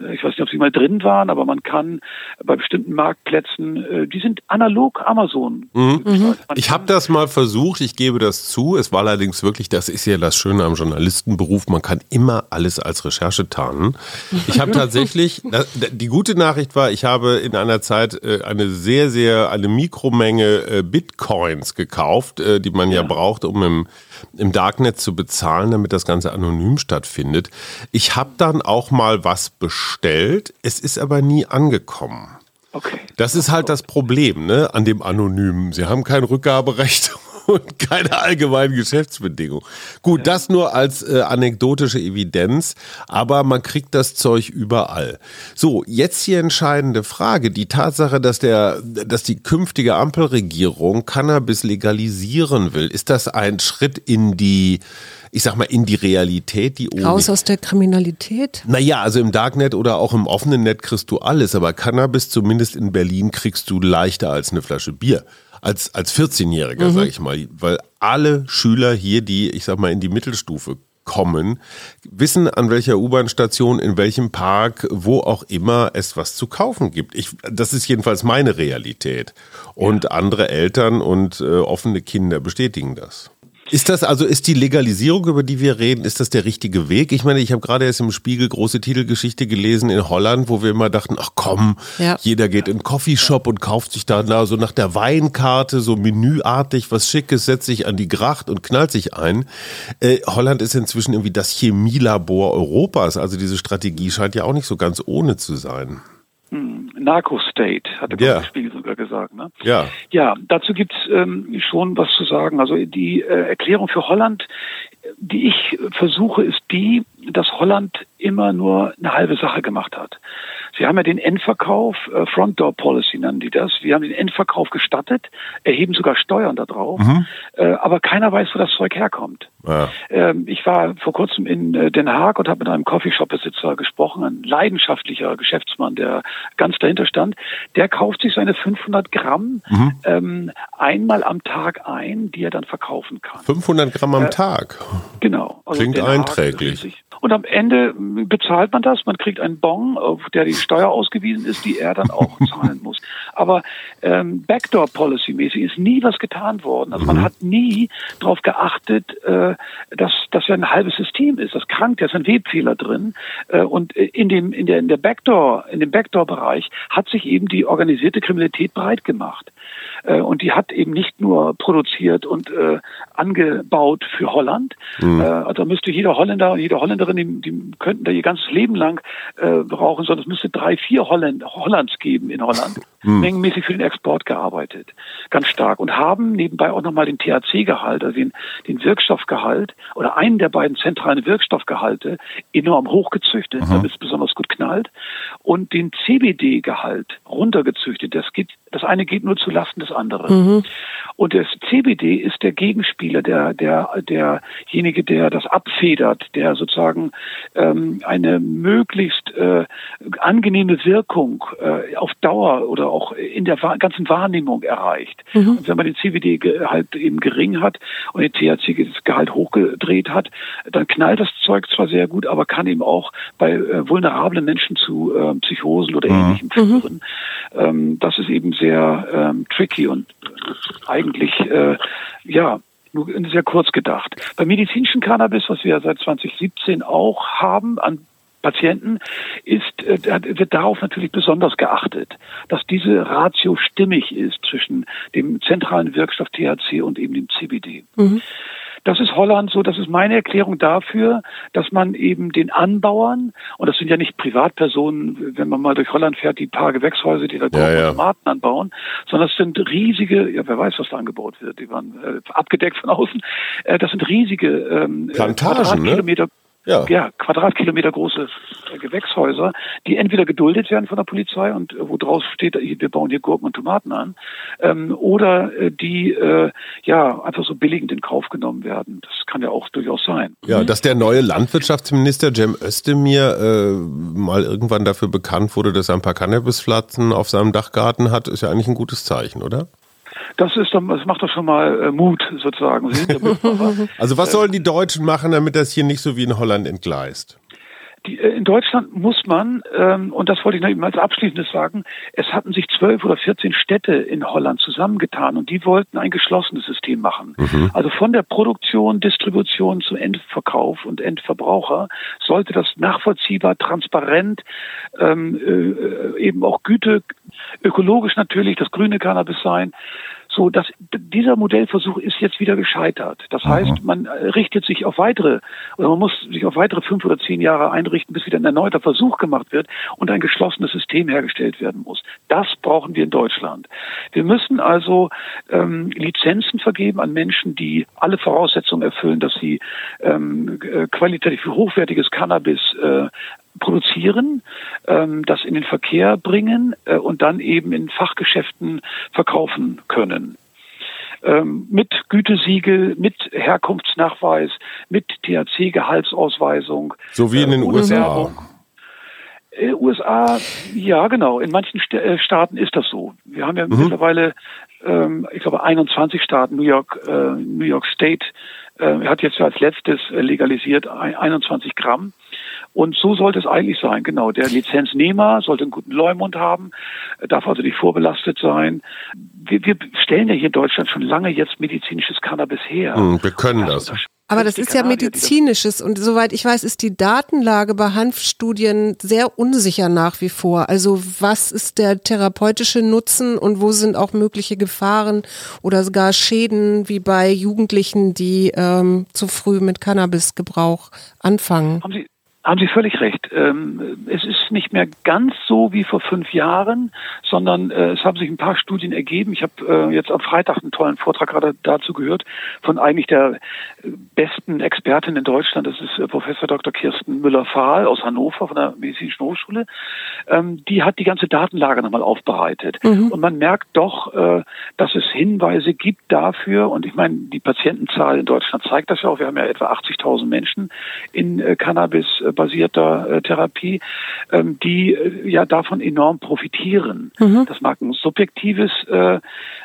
Äh, ich weiß nicht, ob Sie mal drin waren, aber man kann bei bestimmten Marktplätzen, äh, die sind analog Amazon. Mhm. mhm. Ich habe das mal versucht, ich gebe das zu. Es war allerdings wirklich, das ist ja das Schöne am Journalistenberuf, man kann immer alles als Recherche tarnen. Ich habe tatsächlich, die gute Nachricht war, ich habe in einer Zeit äh, eine sehr, sehr, eine Mikromenge Bitcoins gekauft, die man ja, ja braucht, um im im Darknet zu bezahlen, damit das Ganze anonym stattfindet. Ich habe dann auch mal was bestellt, es ist aber nie angekommen. Okay. Das ist halt das Problem ne, an dem Anonymen. Sie haben kein Rückgaberecht und keine allgemeinen Geschäftsbedingungen. Gut, ja. das nur als äh, anekdotische Evidenz, aber man kriegt das Zeug überall. So, jetzt die entscheidende Frage. Die Tatsache, dass, der, dass die künftige Ampelregierung Cannabis legalisieren will, ist das ein Schritt in die ich sag mal, in die Realität, die Raus aus der Kriminalität? Naja, also im Darknet oder auch im offenen Net kriegst du alles, aber Cannabis, zumindest in Berlin, kriegst du leichter als eine Flasche Bier als, als 14-Jähriger, mhm. sage ich mal, weil alle Schüler hier, die, ich sag mal, in die Mittelstufe kommen, wissen, an welcher U-Bahn-Station, in welchem Park, wo auch immer es was zu kaufen gibt. Ich, das ist jedenfalls meine Realität. Und ja. andere Eltern und äh, offene Kinder bestätigen das. Ist das also, ist die Legalisierung, über die wir reden, ist das der richtige Weg? Ich meine, ich habe gerade erst im Spiegel große Titelgeschichte gelesen in Holland, wo wir immer dachten, ach komm, ja. jeder geht in einen Coffeeshop und kauft sich da na, so nach der Weinkarte, so menüartig was Schickes, setzt sich an die Gracht und knallt sich ein. Äh, Holland ist inzwischen irgendwie das Chemielabor Europas. Also diese Strategie scheint ja auch nicht so ganz ohne zu sein. Hm, Narco-State, hatte der Spiegel sogar gesagt. Ne? Ja. ja, dazu gibt's ähm, schon was zu sagen. Also die äh, Erklärung für Holland, die ich versuche, ist die, dass Holland immer nur eine halbe Sache gemacht hat. Sie haben ja den Endverkauf, äh, Front Door Policy nennen die das. Wir haben den Endverkauf gestattet, erheben sogar Steuern darauf, mhm. äh, aber keiner weiß, wo das Zeug herkommt. Ja. Ähm, ich war vor kurzem in äh, Den Haag und habe mit einem Coffeeshop-Besitzer gesprochen, ein leidenschaftlicher Geschäftsmann, der ganz dahinter stand. Der kauft sich seine 500 Gramm mhm. ähm, einmal am Tag ein, die er dann verkaufen kann. 500 Gramm am äh, Tag? Genau. Also Klingt einträglich. Und am Ende bezahlt man das, man kriegt einen Bon, auf der die Steuer ausgewiesen ist, die er dann auch zahlen muss. Aber ähm, Backdoor-Policy-mäßig ist nie was getan worden. Also man mhm. hat nie darauf geachtet, äh, dass das ja ein halbes System ist. Das krankt, da ist ein Webfehler drin. Äh, und in dem in der in der Backdoor in dem Backdoor-Bereich hat sich eben die organisierte Kriminalität breit gemacht. Äh, und die hat eben nicht nur produziert und äh, angebaut für Holland. Mhm. Äh, also müsste jeder Holländer und jede Holländerin, die, die könnten da ihr ganzes Leben lang brauchen, sondern es müsste drei, vier Holland, Hollands geben in Holland. Mhm. Mengenmäßig für den Export gearbeitet. Ganz stark. Und haben nebenbei auch nochmal den THC-Gehalt, also den, den Wirkstoffgehalt oder einen der beiden zentralen Wirkstoffgehalte enorm hochgezüchtet, mhm. damit es besonders gut knallt. Und den CBD-Gehalt runtergezüchtet. Das geht, das eine geht nur zu Lasten des anderen. Mhm. Und das CBD ist der Gegenspieler, der, der, derjenige, der das abfedert, der sozusagen ähm, eine möglichst äh, angenehme Wirkung äh, auf Dauer oder auch in der ganzen Wahrnehmung erreicht. Mhm. Und wenn man den CBD-Gehalt eben gering hat und den THC-Gehalt hochgedreht hat, dann knallt das Zeug zwar sehr gut, aber kann eben auch bei äh, vulnerablen Menschen zu äh, Psychosen oder mhm. Ähnlichem führen. Mhm. Ähm, das ist eben sehr ähm, tricky und eigentlich, äh, ja, nur sehr kurz gedacht. Beim medizinischen Cannabis, was wir seit 2017 auch haben, an Patienten ist, äh, wird darauf natürlich besonders geachtet, dass diese Ratio stimmig ist zwischen dem zentralen Wirkstoff THC und eben dem CBD. Mhm. Das ist Holland so, das ist meine Erklärung dafür, dass man eben den Anbauern, und das sind ja nicht Privatpersonen, wenn man mal durch Holland fährt, die paar Gewächshäuser, die da ja, ja. Tomaten anbauen, sondern es sind riesige, ja, wer weiß, was da angebaut wird, die waren äh, abgedeckt von außen, äh, das sind riesige ähm, Plantagen, ne? Ja. ja, Quadratkilometer große Gewächshäuser, die entweder geduldet werden von der Polizei und äh, wo draus steht, wir bauen hier Gurken und Tomaten an, ähm, oder äh, die äh, ja einfach so billigend in Kauf genommen werden. Das kann ja auch durchaus sein. Ja, dass der neue Landwirtschaftsminister Cem Özdemir äh, mal irgendwann dafür bekannt wurde, dass er ein paar Cannabispflanzen auf seinem Dachgarten hat, ist ja eigentlich ein gutes Zeichen, oder? Das ist dann, das macht doch schon mal äh, Mut sozusagen. also was sollen die Deutschen machen, damit das hier nicht so wie in Holland entgleist? Die, äh, in Deutschland muss man, ähm, und das wollte ich noch eben als Abschließendes sagen, es hatten sich zwölf oder vierzehn Städte in Holland zusammengetan und die wollten ein geschlossenes System machen. Mhm. Also von der Produktion, Distribution zum Endverkauf und Endverbraucher sollte das nachvollziehbar, transparent, ähm, äh, eben auch Güte, ökologisch natürlich, das grüne Cannabis sein, so, dass dieser Modellversuch ist jetzt wieder gescheitert. Das mhm. heißt, man richtet sich auf weitere, oder man muss sich auf weitere fünf oder zehn Jahre einrichten, bis wieder ein erneuter Versuch gemacht wird und ein geschlossenes System hergestellt werden muss. Das brauchen wir in Deutschland. Wir müssen also ähm, Lizenzen vergeben an Menschen, die alle Voraussetzungen erfüllen, dass sie ähm, äh, qualitativ hochwertiges Cannabis äh, produzieren, ähm, das in den Verkehr bringen äh, und dann eben in Fachgeschäften verkaufen können. Ähm, mit Gütesiegel, mit Herkunftsnachweis, mit THC-Gehaltsausweisung. So wie in den äh, USA. Werbung. Äh, USA, ja genau, in manchen St äh, Staaten ist das so. Wir haben ja mhm. mittlerweile, ähm, ich glaube, 21 Staaten, New York, äh, New York State äh, hat jetzt als letztes legalisiert 21 Gramm. Und so sollte es eigentlich sein, genau. Der Lizenznehmer sollte einen guten Leumund haben, darf also nicht vorbelastet sein. Wir, wir stellen ja hier in Deutschland schon lange jetzt medizinisches Cannabis her. Hm, wir können das. Aber das ist ja medizinisches und soweit ich weiß, ist die Datenlage bei Hanfstudien sehr unsicher nach wie vor. Also was ist der therapeutische Nutzen und wo sind auch mögliche Gefahren oder sogar Schäden wie bei Jugendlichen, die ähm, zu früh mit Cannabisgebrauch anfangen? Haben Sie Haben Sie völlig recht. Ähm, es ist nicht mehr ganz so wie vor fünf Jahren, sondern äh, es haben sich ein paar Studien ergeben. Ich habe äh, jetzt am Freitag einen tollen Vortrag gerade dazu gehört von eigentlich der besten Expertin in Deutschland. Das ist äh, Professor Dr. Kirsten Müller-Fahl aus Hannover von der Medizinischen Hochschule. Ähm, die hat die ganze Datenlage nochmal aufbereitet. Mhm. Und man merkt doch, dass es Hinweise gibt dafür. Und ich meine, die Patientenzahl in Deutschland zeigt das ja auch. Wir haben ja etwa 80.000 Menschen in Cannabis basierter äh, Therapie, ähm, die äh, ja davon enorm profitieren. Mhm. Das mag ein subjektives äh,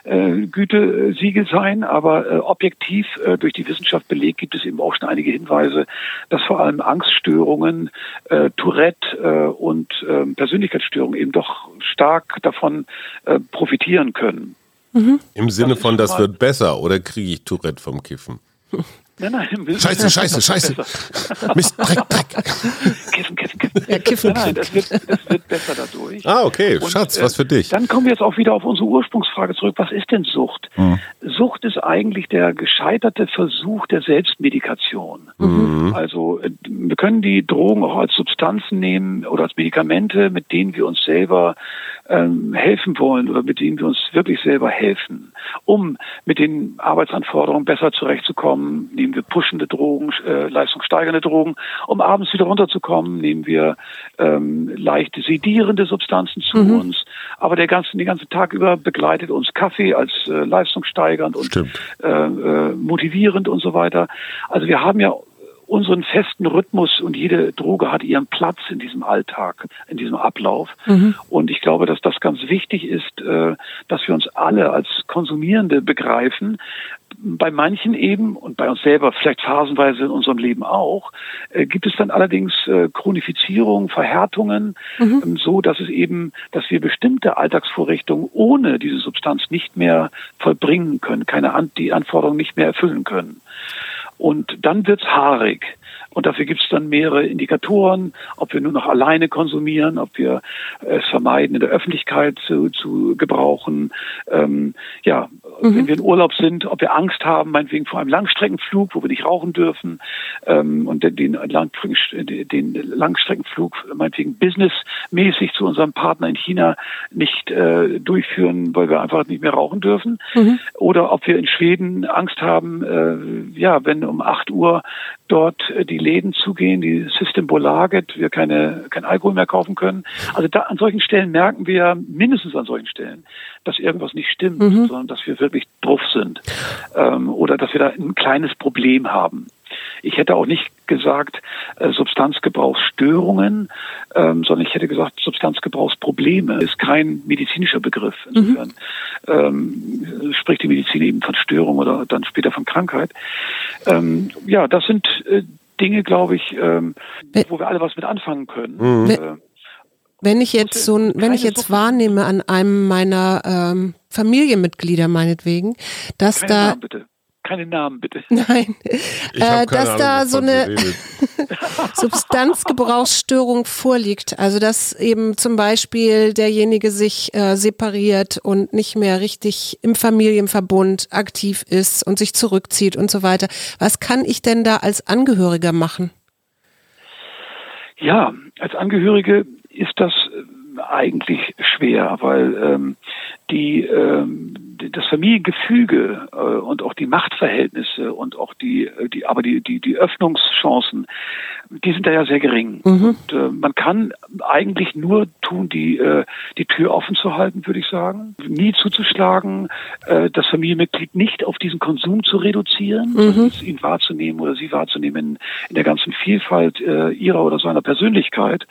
äh, Gütesiegel sein, aber äh, objektiv äh, durch die Wissenschaft belegt gibt es eben auch schon einige Hinweise, dass vor allem Angststörungen, äh, Tourette äh, und äh, Persönlichkeitsstörungen eben doch stark davon äh, profitieren können. Mhm. Im Sinne von, das wird besser oder kriege ich Tourette vom Kiffen? Nein, nein, scheiße, scheiße, scheiße. Mist, Dreck, Dreck. Kiffen, kiffen, kiffen. Ja, kiffen. Nein, nein, das wird, das wird besser dadurch. Ah, okay, Und, Schatz, was für dich. Dann kommen wir jetzt auch wieder auf unsere Ursprungsfrage zurück. Was ist denn Sucht? Hm. Sucht ist eigentlich der gescheiterte Versuch der Selbstmedikation. Mhm. Also äh, wir können die Drogen auch als Substanzen nehmen oder als Medikamente, mit denen wir uns selber ähm, helfen wollen oder mit denen wir uns wirklich selber helfen, um mit den Arbeitsanforderungen besser zurechtzukommen, nehmen wir pushende Drogen, äh, leistungssteigernde Drogen, um abends wieder runterzukommen, nehmen wir ähm, leicht sedierende Substanzen zu mhm. uns, aber der ganze, den ganzen Tag über begleitet uns Kaffee als äh, leistungssteigernd und äh, äh, motivierend und so weiter. Also wir haben ja unseren festen Rhythmus und jede Droge hat ihren Platz in diesem Alltag, in diesem Ablauf. Mhm. Und ich glaube, dass das ganz wichtig ist, äh, dass wir uns alle als Konsumierende begreifen. Bei manchen eben und bei uns selber vielleicht phasenweise in unserem Leben auch, äh, gibt es dann allerdings äh, Chronifizierung, Verhärtungen, mhm. Ähm, so dass es eben, dass wir bestimmte Alltagsvorrichtungen ohne diese Substanz nicht mehr vollbringen können, keine An die Anforderungen nicht mehr erfüllen können. Und dann wird's haarig. Und dafür gibt es dann mehrere Indikatoren, ob wir nur noch alleine konsumieren, ob wir es vermeiden, in der Öffentlichkeit zu, zu gebrauchen. Ähm, ja, mhm. wenn wir in Urlaub sind, ob wir Angst haben, meinetwegen vor einem Langstreckenflug, wo wir nicht rauchen dürfen, ähm, und den, den, den Langstreckenflug meinetwegen businessmäßig zu unserem Partner in China nicht äh, durchführen, weil wir einfach nicht mehr rauchen dürfen. Mhm. Oder ob wir in Schweden Angst haben, äh, ja, wenn um 8 Uhr dort äh, die Läden zugehen, die System Bolaget, wir keine, kein Alkohol mehr kaufen können. Also da an solchen Stellen merken wir, mindestens an solchen Stellen, dass irgendwas nicht stimmt, mhm. sondern dass wir wirklich drauf sind ähm, oder dass wir da ein kleines Problem haben. Ich hätte auch nicht gesagt äh, Substanzgebrauchsstörungen, ähm, sondern ich hätte gesagt Substanzgebrauchsprobleme. Ist kein medizinischer Begriff. Insofern mhm. ähm, spricht die Medizin eben von Störung oder dann später von Krankheit. Ähm, ja, das sind äh, Dinge, glaube ich, ähm, wo wir alle was mit anfangen können. Mhm. Äh, wenn ich jetzt so, wenn ich jetzt wahrnehme an einem meiner ähm, Familienmitglieder meinetwegen, dass Keine da Namen, bitte keine Namen bitte. Nein, äh, dass Ahnung, da so eine Substanzgebrauchsstörung vorliegt. Also dass eben zum Beispiel derjenige sich äh, separiert und nicht mehr richtig im Familienverbund aktiv ist und sich zurückzieht und so weiter. Was kann ich denn da als Angehöriger machen? Ja, als Angehörige ist das eigentlich schwer, weil ähm, die ähm, das Familiengefüge äh, und auch die Machtverhältnisse und auch die, äh, die aber die, die, die Öffnungschancen, die sind da ja sehr gering. Mhm. Und äh, man kann eigentlich nur tun, die, äh, die Tür offen zu halten, würde ich sagen. Nie zuzuschlagen, äh, das Familienmitglied nicht auf diesen Konsum zu reduzieren, mhm. ihn wahrzunehmen oder sie wahrzunehmen in, in der ganzen Vielfalt äh, ihrer oder seiner Persönlichkeit.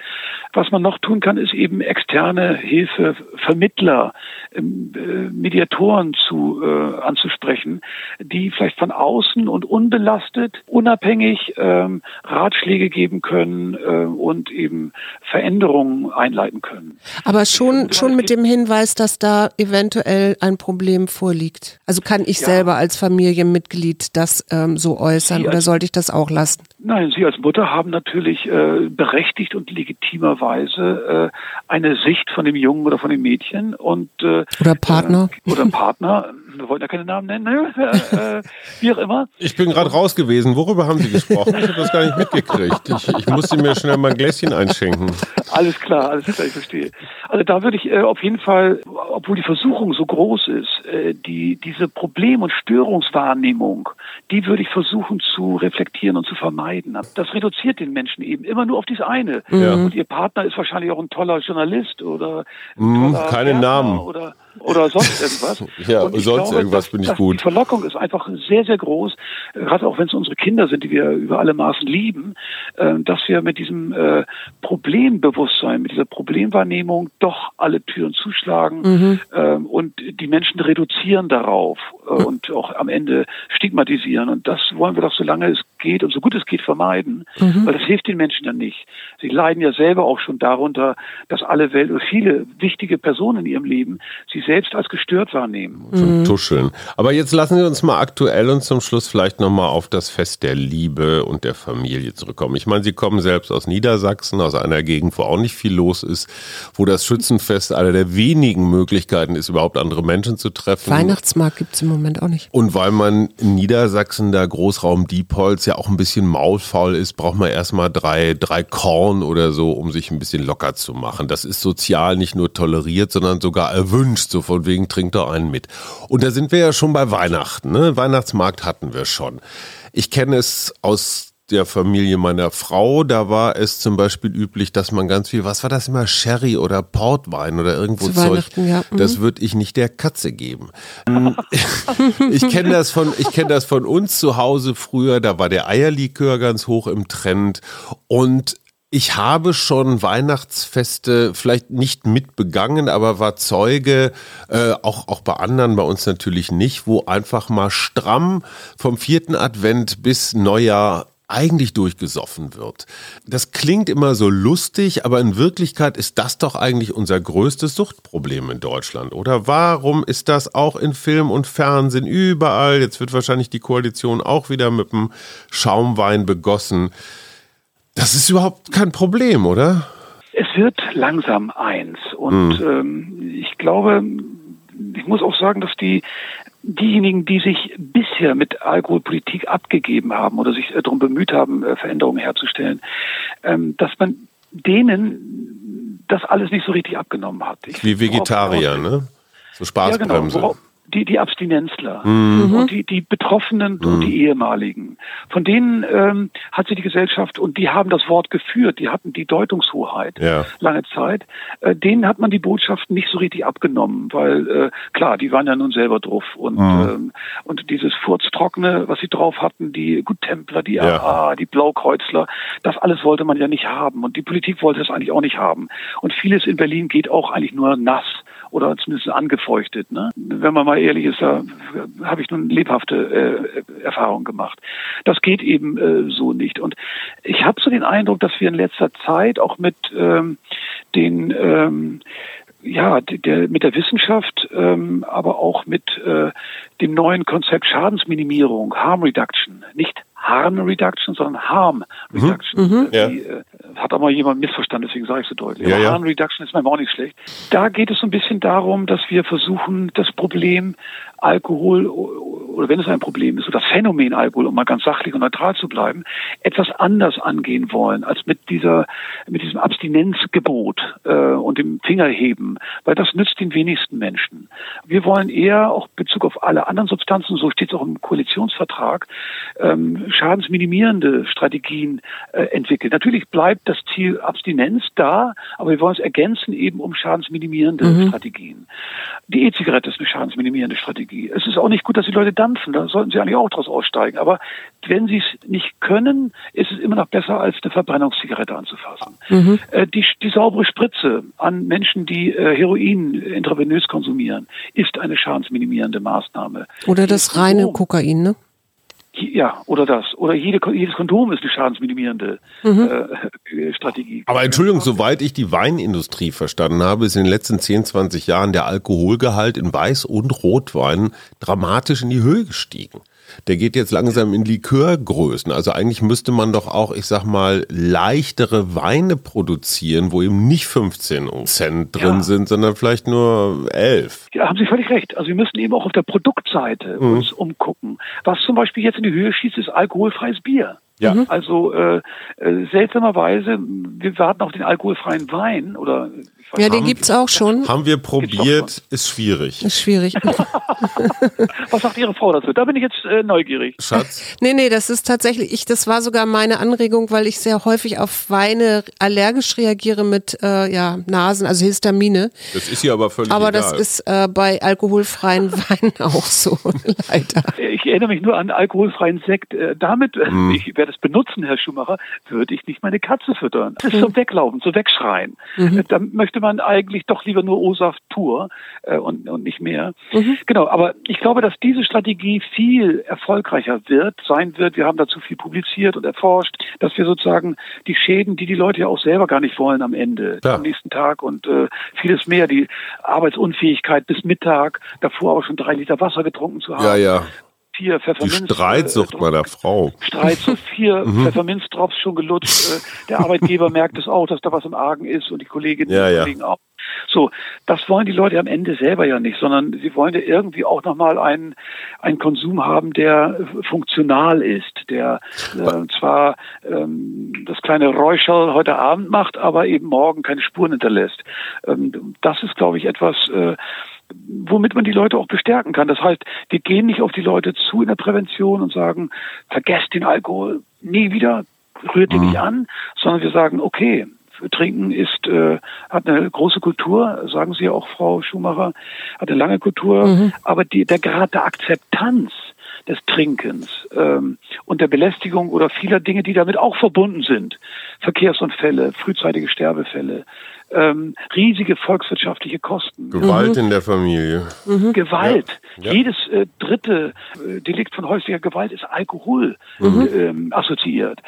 Was man noch tun kann, ist eben externe Hilfe, Vermittler, ähm, äh, Mediatoren zu äh, anzusprechen, die vielleicht von außen und unbelastet, unabhängig ähm, Ratschläge geben können äh, und eben Veränderungen einleiten können. Aber schon schon mit dem Hinweis, dass da eventuell ein Problem vorliegt. Also kann ich ja. selber als Familienmitglied das ähm, so äußern oder sollte ich das auch lassen? Nein, Sie als Mutter haben natürlich äh, berechtigt und legitimerweise äh, eine Sicht von dem Jungen oder von dem Mädchen und äh, oder Partner äh, oder Partner. Wir wollten ja keine Namen nennen, ne? äh, wie auch immer. Ich bin gerade raus gewesen. Worüber haben Sie gesprochen? Ich habe das gar nicht mitgekriegt. Ich, ich musste mir schnell mal ein Gläschen einschenken. Alles klar, alles klar, ich verstehe. Also da würde ich äh, auf jeden Fall, obwohl die Versuchung so groß ist, äh, die diese Problem- und Störungswahrnehmung, die würde ich versuchen zu reflektieren und zu vermeiden. Das reduziert den Menschen eben immer nur auf dieses eine. Ja. Und ihr Partner ist wahrscheinlich auch ein toller Journalist oder mm, keine Namen oder oder sonst irgendwas. ja, sonst glaube, irgendwas bin ich gut. Die Verlockung ist einfach sehr, sehr groß, gerade auch wenn es unsere Kinder sind, die wir über alle Maßen lieben, äh, dass wir mit diesem äh, Problembewusstsein, mit dieser Problemwahrnehmung doch alle Türen zuschlagen mhm. Ähm, und die Menschen reduzieren darauf äh, mhm. und auch am Ende stigmatisieren. Und das wollen wir doch, solange es geht und so gut es geht, vermeiden, mhm. weil das hilft den Menschen dann nicht. Sie leiden ja selber auch schon darunter, dass alle Welt oder viele wichtige Personen in ihrem Leben sie selbst als gestört wahrnehmen. Zum mhm. Tuscheln. Aber jetzt lassen Sie uns mal aktuell und zum Schluss vielleicht nochmal auf das Fest der Liebe und der Familie zurückkommen. Ich meine, Sie kommen selbst aus Niedersachsen, aus einer Gegend, wo auch nicht viel los ist, wo das Schützenfest eine der wenigen Möglichkeiten ist, überhaupt andere Menschen zu treffen. Weihnachtsmarkt gibt es im Moment auch nicht. Und weil man in Niedersachsen, der Großraum Diepholz, ja auch ein bisschen maulfaul ist, braucht man erstmal drei, drei Korn oder so, um sich ein bisschen locker zu machen. Das ist sozial nicht nur toleriert, sondern sogar erwünscht so von wegen trinkt doch einen mit. Und da sind wir ja schon bei Weihnachten. Ne? Weihnachtsmarkt hatten wir schon. Ich kenne es aus der Familie meiner Frau, da war es zum Beispiel üblich, dass man ganz viel, was war das immer, Sherry oder Portwein oder irgendwo Zu Zeug, ja. mhm. das würde ich nicht der Katze geben. ich kenne das von, ich kenne das von uns zu Hause früher, da war der Eierlikör ganz hoch im Trend und ich habe schon Weihnachtsfeste vielleicht nicht mitbegangen, aber war Zeuge, äh, auch, auch bei anderen, bei uns natürlich nicht, wo einfach mal stramm vom vierten Advent bis Neujahr eigentlich durchgesoffen wird. Das klingt immer so lustig, aber in Wirklichkeit ist das doch eigentlich unser größtes Suchtproblem in Deutschland, oder? Warum ist das auch in Film und Fernsehen überall? Jetzt wird wahrscheinlich die Koalition auch wieder mit dem Schaumwein begossen. Das ist überhaupt kein Problem, oder? Es wird langsam eins. Und hm. ähm, ich glaube, ich muss auch sagen, dass die diejenigen, die sich bisher mit Alkoholpolitik abgegeben haben oder sich äh, darum bemüht haben, äh, Veränderungen herzustellen, ähm, dass man denen das alles nicht so richtig abgenommen hat. Ich Wie Vegetarier, ne? So Spaßbremse. Ja, genau die, die Abstinenzler mhm. und die, die Betroffenen mhm. und die Ehemaligen. Von denen ähm, hat sich die Gesellschaft, und die haben das Wort geführt, die hatten die Deutungshoheit ja. lange Zeit, äh, denen hat man die Botschaft nicht so richtig abgenommen, weil äh, klar, die waren ja nun selber drauf und, mhm. ähm, und dieses Furztrockene, was sie drauf hatten, die Guttempler, die ja. AA, die Blaukreuzler, das alles wollte man ja nicht haben und die Politik wollte es eigentlich auch nicht haben. Und vieles in Berlin geht auch eigentlich nur nass oder zumindest angefeuchtet. Ne? Wenn man mal ehrlich ist, da habe ich nun lebhafte äh, Erfahrungen gemacht. Das geht eben äh, so nicht. Und ich habe so den Eindruck, dass wir in letzter Zeit auch mit ähm, den ähm, ja, der, mit der Wissenschaft, ähm, aber auch mit äh, dem neuen Konzept Schadensminimierung, Harm Reduction, nicht Harm Reduction, sondern Harm mhm. Reduction. Mhm. Die, äh, hat auch mal jemand missverstanden, deswegen sage ich so deutlich. Ja, ja. Harm Reduction ist manchmal auch nicht schlecht. Da geht es so ein bisschen darum, dass wir versuchen, das Problem Alkohol oder wenn es ein Problem ist, oder das Phänomen Alkohol, um mal ganz sachlich und neutral zu bleiben, etwas anders angehen wollen als mit dieser, mit diesem Abstinenzgebot äh, und dem Fingerheben, weil das nützt den wenigsten Menschen. Wir wollen eher auch Bezug auf alle anderen Substanzen, so steht es auch im Koalitionsvertrag, ähm, schadensminimierende Strategien äh, entwickeln. Natürlich bleibt das Ziel Abstinenz da, aber wir wollen es ergänzen eben um schadensminimierende mhm. Strategien. Die E-Zigarette ist eine schadensminimierende Strategie. Es ist auch nicht gut, dass die Leute dampfen, da sollten sie eigentlich auch daraus aussteigen. Aber wenn sie es nicht können, ist es immer noch besser, als eine Verbrennungszigarette anzufassen. Mhm. Äh, die, die saubere Spritze an Menschen, die äh, Heroin intravenös konsumieren, ist eine schadensminimierende Maßnahme. Oder das reine Kokain, ne? Ja, oder das. Oder jede, jedes Kondom ist eine schadensminimierende mhm. äh, Strategie. Aber Entschuldigung, soweit ich die Weinindustrie verstanden habe, ist in den letzten 10, 20 Jahren der Alkoholgehalt in Weiß- und Rotwein dramatisch in die Höhe gestiegen. Der geht jetzt langsam in Likörgrößen. Also eigentlich müsste man doch auch, ich sag mal, leichtere Weine produzieren, wo eben nicht 15 Cent drin ja. sind, sondern vielleicht nur 11. Ja, haben Sie völlig recht. Also wir müssen eben auch auf der Produktseite mhm. uns umgucken. Was zum Beispiel jetzt in die Höhe schießt, ist alkoholfreies Bier. Ja. Mhm. Also äh, äh, seltsamerweise, wir warten auf den alkoholfreien Wein oder ja, den gibt es auch schon. Haben wir probiert, ist schwierig. Ist schwierig. Was sagt Ihre Frau dazu? Da bin ich jetzt äh, neugierig. Schatz? Nee, nee, das ist tatsächlich, ich, das war sogar meine Anregung, weil ich sehr häufig auf Weine allergisch reagiere mit äh, ja, Nasen, also Histamine. Das ist hier aber völlig Aber egal. das ist äh, bei alkoholfreien Weinen auch so, leider. Ich erinnere mich nur an alkoholfreien Sekt. Äh, damit, hm. ich werde es benutzen, Herr Schumacher, würde ich nicht meine Katze füttern. Das ist so weglaufen, so wegschreien. Mhm. Da möchte man eigentlich doch lieber nur O-Saft pur äh, und, und nicht mehr. Mhm. Genau, aber ich glaube, dass diese Strategie viel erfolgreicher wird, sein wird. Wir haben dazu viel publiziert und erforscht, dass wir sozusagen die Schäden, die die Leute ja auch selber gar nicht wollen am Ende, ja. am nächsten Tag und äh, vieles mehr, die Arbeitsunfähigkeit bis Mittag, davor auch schon drei Liter Wasser getrunken zu haben. Ja, ja vier Pfefferminz. Die Streitsucht äh, meiner Frau. Streitsucht, vier mhm. Pfefferminzdrops schon gelutscht. Äh, der Arbeitgeber merkt es auch, dass da was im Argen ist und die Kolleginnen ja, und Kollegen ja. auch. So, das wollen die Leute am Ende selber ja nicht, sondern sie wollen ja irgendwie auch nochmal einen, einen Konsum haben, der funktional ist, der äh, zwar ähm, das kleine Räuschel heute Abend macht, aber eben morgen keine Spuren hinterlässt. Ähm, das ist, glaube ich, etwas, äh, womit man die Leute auch bestärken kann. Das heißt, wir gehen nicht auf die Leute zu in der Prävention und sagen, vergesst den Alkohol nie wieder, rührt ihn mhm. nicht an, sondern wir sagen, okay, Trinken ist, äh, hat eine große Kultur, sagen Sie ja auch, Frau Schumacher, hat eine lange Kultur, mhm. aber die, der Grad der Akzeptanz des Trinkens ähm, und der Belästigung oder vieler Dinge, die damit auch verbunden sind, Verkehrsunfälle, frühzeitige Sterbefälle, ähm, riesige volkswirtschaftliche Kosten. Gewalt mhm. in der Familie. Mhm. Gewalt. Ja. Jedes äh, dritte äh, Delikt von häuslicher Gewalt ist Alkohol mhm. ähm, assoziiert.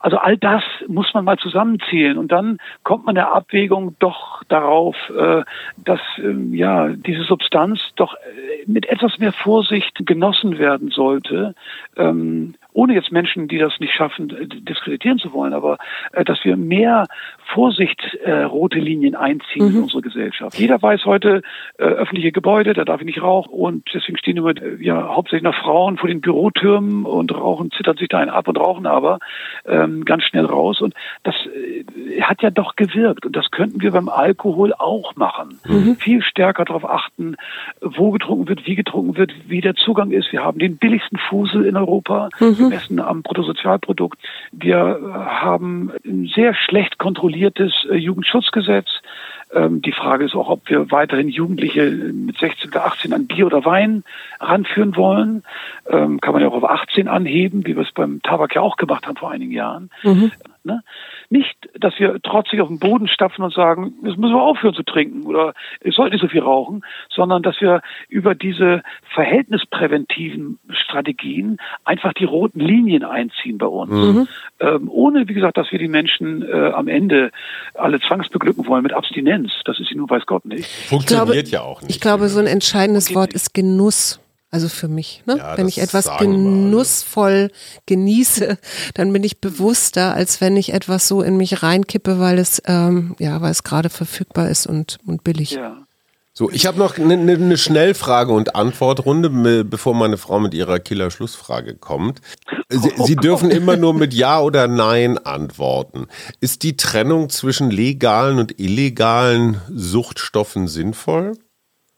Also all das muss man mal zusammenzählen und dann kommt man der Abwägung doch darauf, äh, dass ähm, ja diese Substanz doch äh, mit etwas mehr Vorsicht genossen werden sollte. Ähm, ohne jetzt Menschen, die das nicht schaffen, äh, diskreditieren zu wollen, aber äh, dass wir mehr Vorsicht äh, rote Linien einziehen mhm. in unsere Gesellschaft. Jeder weiß heute, äh, öffentliche Gebäude, da darf ich nicht rauchen und deswegen stehen immer äh, ja hauptsächlich noch Frauen vor den Bürotürmen und rauchen, zittern sich da einen ab und rauchen aber ähm, ganz schnell raus und das äh, hat ja doch gewirkt und das könnten wir beim Alkohol auch machen. Mhm. Viel stärker darauf achten, wo getrunken wird, wie getrunken wird, wie der Zugang ist. Wir haben den billigsten Fusel in Europa. Mhm gemessen am Bruttosozialprodukt. Wir äh, haben ein sehr schlecht kontrolliertes äh, Jugendschutzgesetz. Ähm, die Frage ist auch, ob wir weiterhin Jugendliche mit 16 oder 18 an Bier oder Wein ranführen wollen. Ähm, kann man ja auch auf 18 anheben, wie wir es beim Tabak ja auch gemacht haben vor einigen Jahren. Mhm. Ne? Nicht, dass wir trotzig auf den Boden stapfen und sagen, jetzt müssen wir aufhören zu trinken oder ich sollte nicht so viel rauchen, sondern dass wir über diese verhältnispräventiven Strategien einfach die roten Linien einziehen bei uns. Mhm. Ähm, ohne, wie gesagt, dass wir die Menschen äh, am Ende alle zwangsbeglücken wollen mit Abstinenz. Das ist sie nun weiß Gott nicht. Funktioniert glaube, ja auch nicht. Ich glaube, so ein entscheidendes Wort ist Genuss. Also für mich, ne? Ja, wenn ich etwas genussvoll genieße, dann bin ich bewusster, als wenn ich etwas so in mich reinkippe, weil es ähm, ja, weil es gerade verfügbar ist und und billig. Ja. So, ich habe noch eine ne, ne Schnellfrage und Antwortrunde, bevor meine Frau mit ihrer Killer-Schlussfrage kommt. Sie, Sie dürfen immer nur mit Ja oder Nein antworten. Ist die Trennung zwischen legalen und illegalen Suchtstoffen sinnvoll?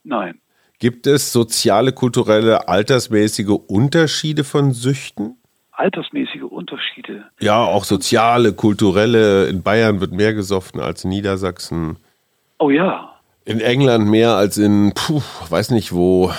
Nein. Gibt es soziale, kulturelle, altersmäßige Unterschiede von Süchten? Altersmäßige Unterschiede? Ja, auch soziale, kulturelle. In Bayern wird mehr gesoffen als in Niedersachsen. Oh ja. In England mehr als in, puh, weiß nicht wo.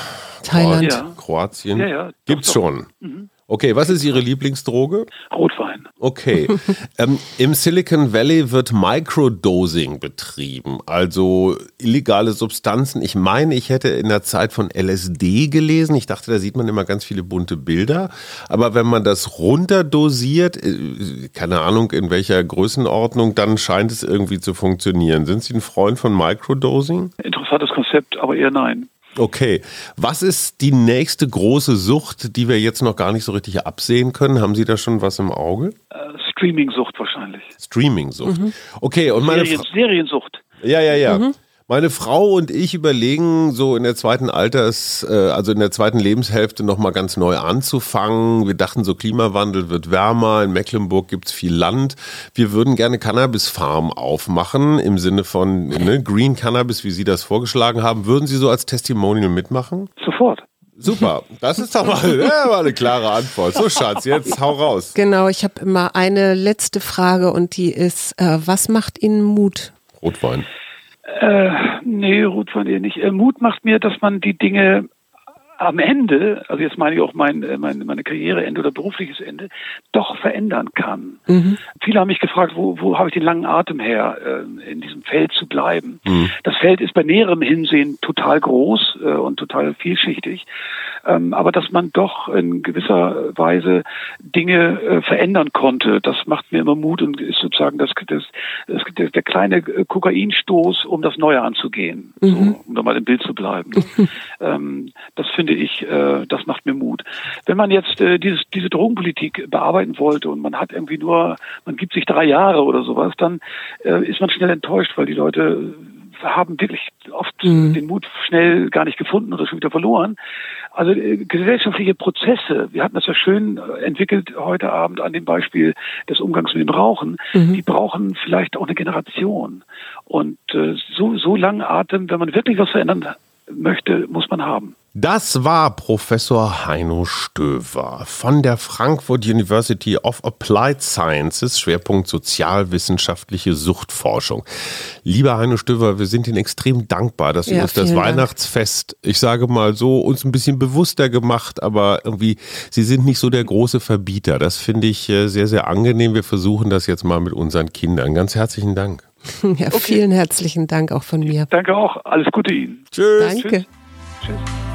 Thailand. Kroatien. Ja, ja. Gibt's doch, schon. Mhm. Okay, was ist Ihre Lieblingsdroge? Rotwein. Okay. ähm, Im Silicon Valley wird Microdosing betrieben, also illegale Substanzen. Ich meine, ich hätte in der Zeit von LSD gelesen. Ich dachte, da sieht man immer ganz viele bunte Bilder. Aber wenn man das runterdosiert, äh, keine Ahnung in welcher Größenordnung, dann scheint es irgendwie zu funktionieren. Sind Sie ein Freund von Microdosing? Interessantes Konzept, aber eher nein. Okay. Was ist die nächste große Sucht, die wir jetzt noch gar nicht so richtig absehen können? Haben Sie da schon was im Auge? Äh, Streaming-Sucht wahrscheinlich. Streaming-Sucht. Mhm. Okay, und meine Serien, Seriensucht. Ja, ja, ja. Mhm. Meine Frau und ich überlegen, so in der zweiten Alters, äh, also in der zweiten Lebenshälfte nochmal ganz neu anzufangen. Wir dachten, so Klimawandel wird wärmer, in Mecklenburg gibt's viel Land. Wir würden gerne Cannabis-Farm aufmachen, im Sinne von ne, Green Cannabis, wie Sie das vorgeschlagen haben. Würden Sie so als Testimonial mitmachen? Sofort. Super, das ist doch mal, ja, mal eine klare Antwort. So, Schatz, jetzt hau raus. Genau, ich habe immer eine letzte Frage und die ist, äh, was macht Ihnen Mut? Rotwein. Äh, nee, Ruth von dir nicht. Äh, Mut macht mir, dass man die Dinge am Ende, also jetzt meine ich auch mein, äh, mein, meine Karriereende oder berufliches Ende, doch verändern kann. Mhm. Viele haben mich gefragt, wo, wo habe ich den langen Atem her, äh, in diesem Feld zu bleiben. Mhm. Das Feld ist bei näherem Hinsehen total groß äh, und total vielschichtig, ähm, aber dass man doch in gewisser Weise Dinge äh, verändern konnte, das macht mir immer Mut und sozusagen das, das, das, das der kleine Kokainstoß, um das Neue anzugehen, mhm. so, um da mal im Bild zu bleiben. ähm, das finde finde ich, äh, das macht mir Mut. Wenn man jetzt äh, dieses, diese Drogenpolitik bearbeiten wollte und man hat irgendwie nur, man gibt sich drei Jahre oder sowas, dann äh, ist man schnell enttäuscht, weil die Leute haben wirklich oft mhm. den Mut schnell gar nicht gefunden oder schon wieder verloren. Also äh, gesellschaftliche Prozesse, wir hatten das ja schön äh, entwickelt heute Abend an dem Beispiel des Umgangs mit dem Rauchen, mhm. die brauchen vielleicht auch eine Generation. Und äh, so, so langen Atem, wenn man wirklich was verändern möchte, muss man haben. Das war Professor Heino Stöver von der Frankfurt University of Applied Sciences, Schwerpunkt sozialwissenschaftliche Suchtforschung. Lieber Heino Stöver, wir sind Ihnen extrem dankbar, dass Sie ja, uns das Weihnachtsfest, Dank. ich sage mal so, uns ein bisschen bewusster gemacht, aber irgendwie, Sie sind nicht so der große Verbieter. Das finde ich äh, sehr, sehr angenehm. Wir versuchen das jetzt mal mit unseren Kindern. Ganz herzlichen Dank. Ja, okay. vielen herzlichen Dank auch von mir. Danke auch. Alles Gute Ihnen. Tschüss. Danke. Tschüss. Tschüss.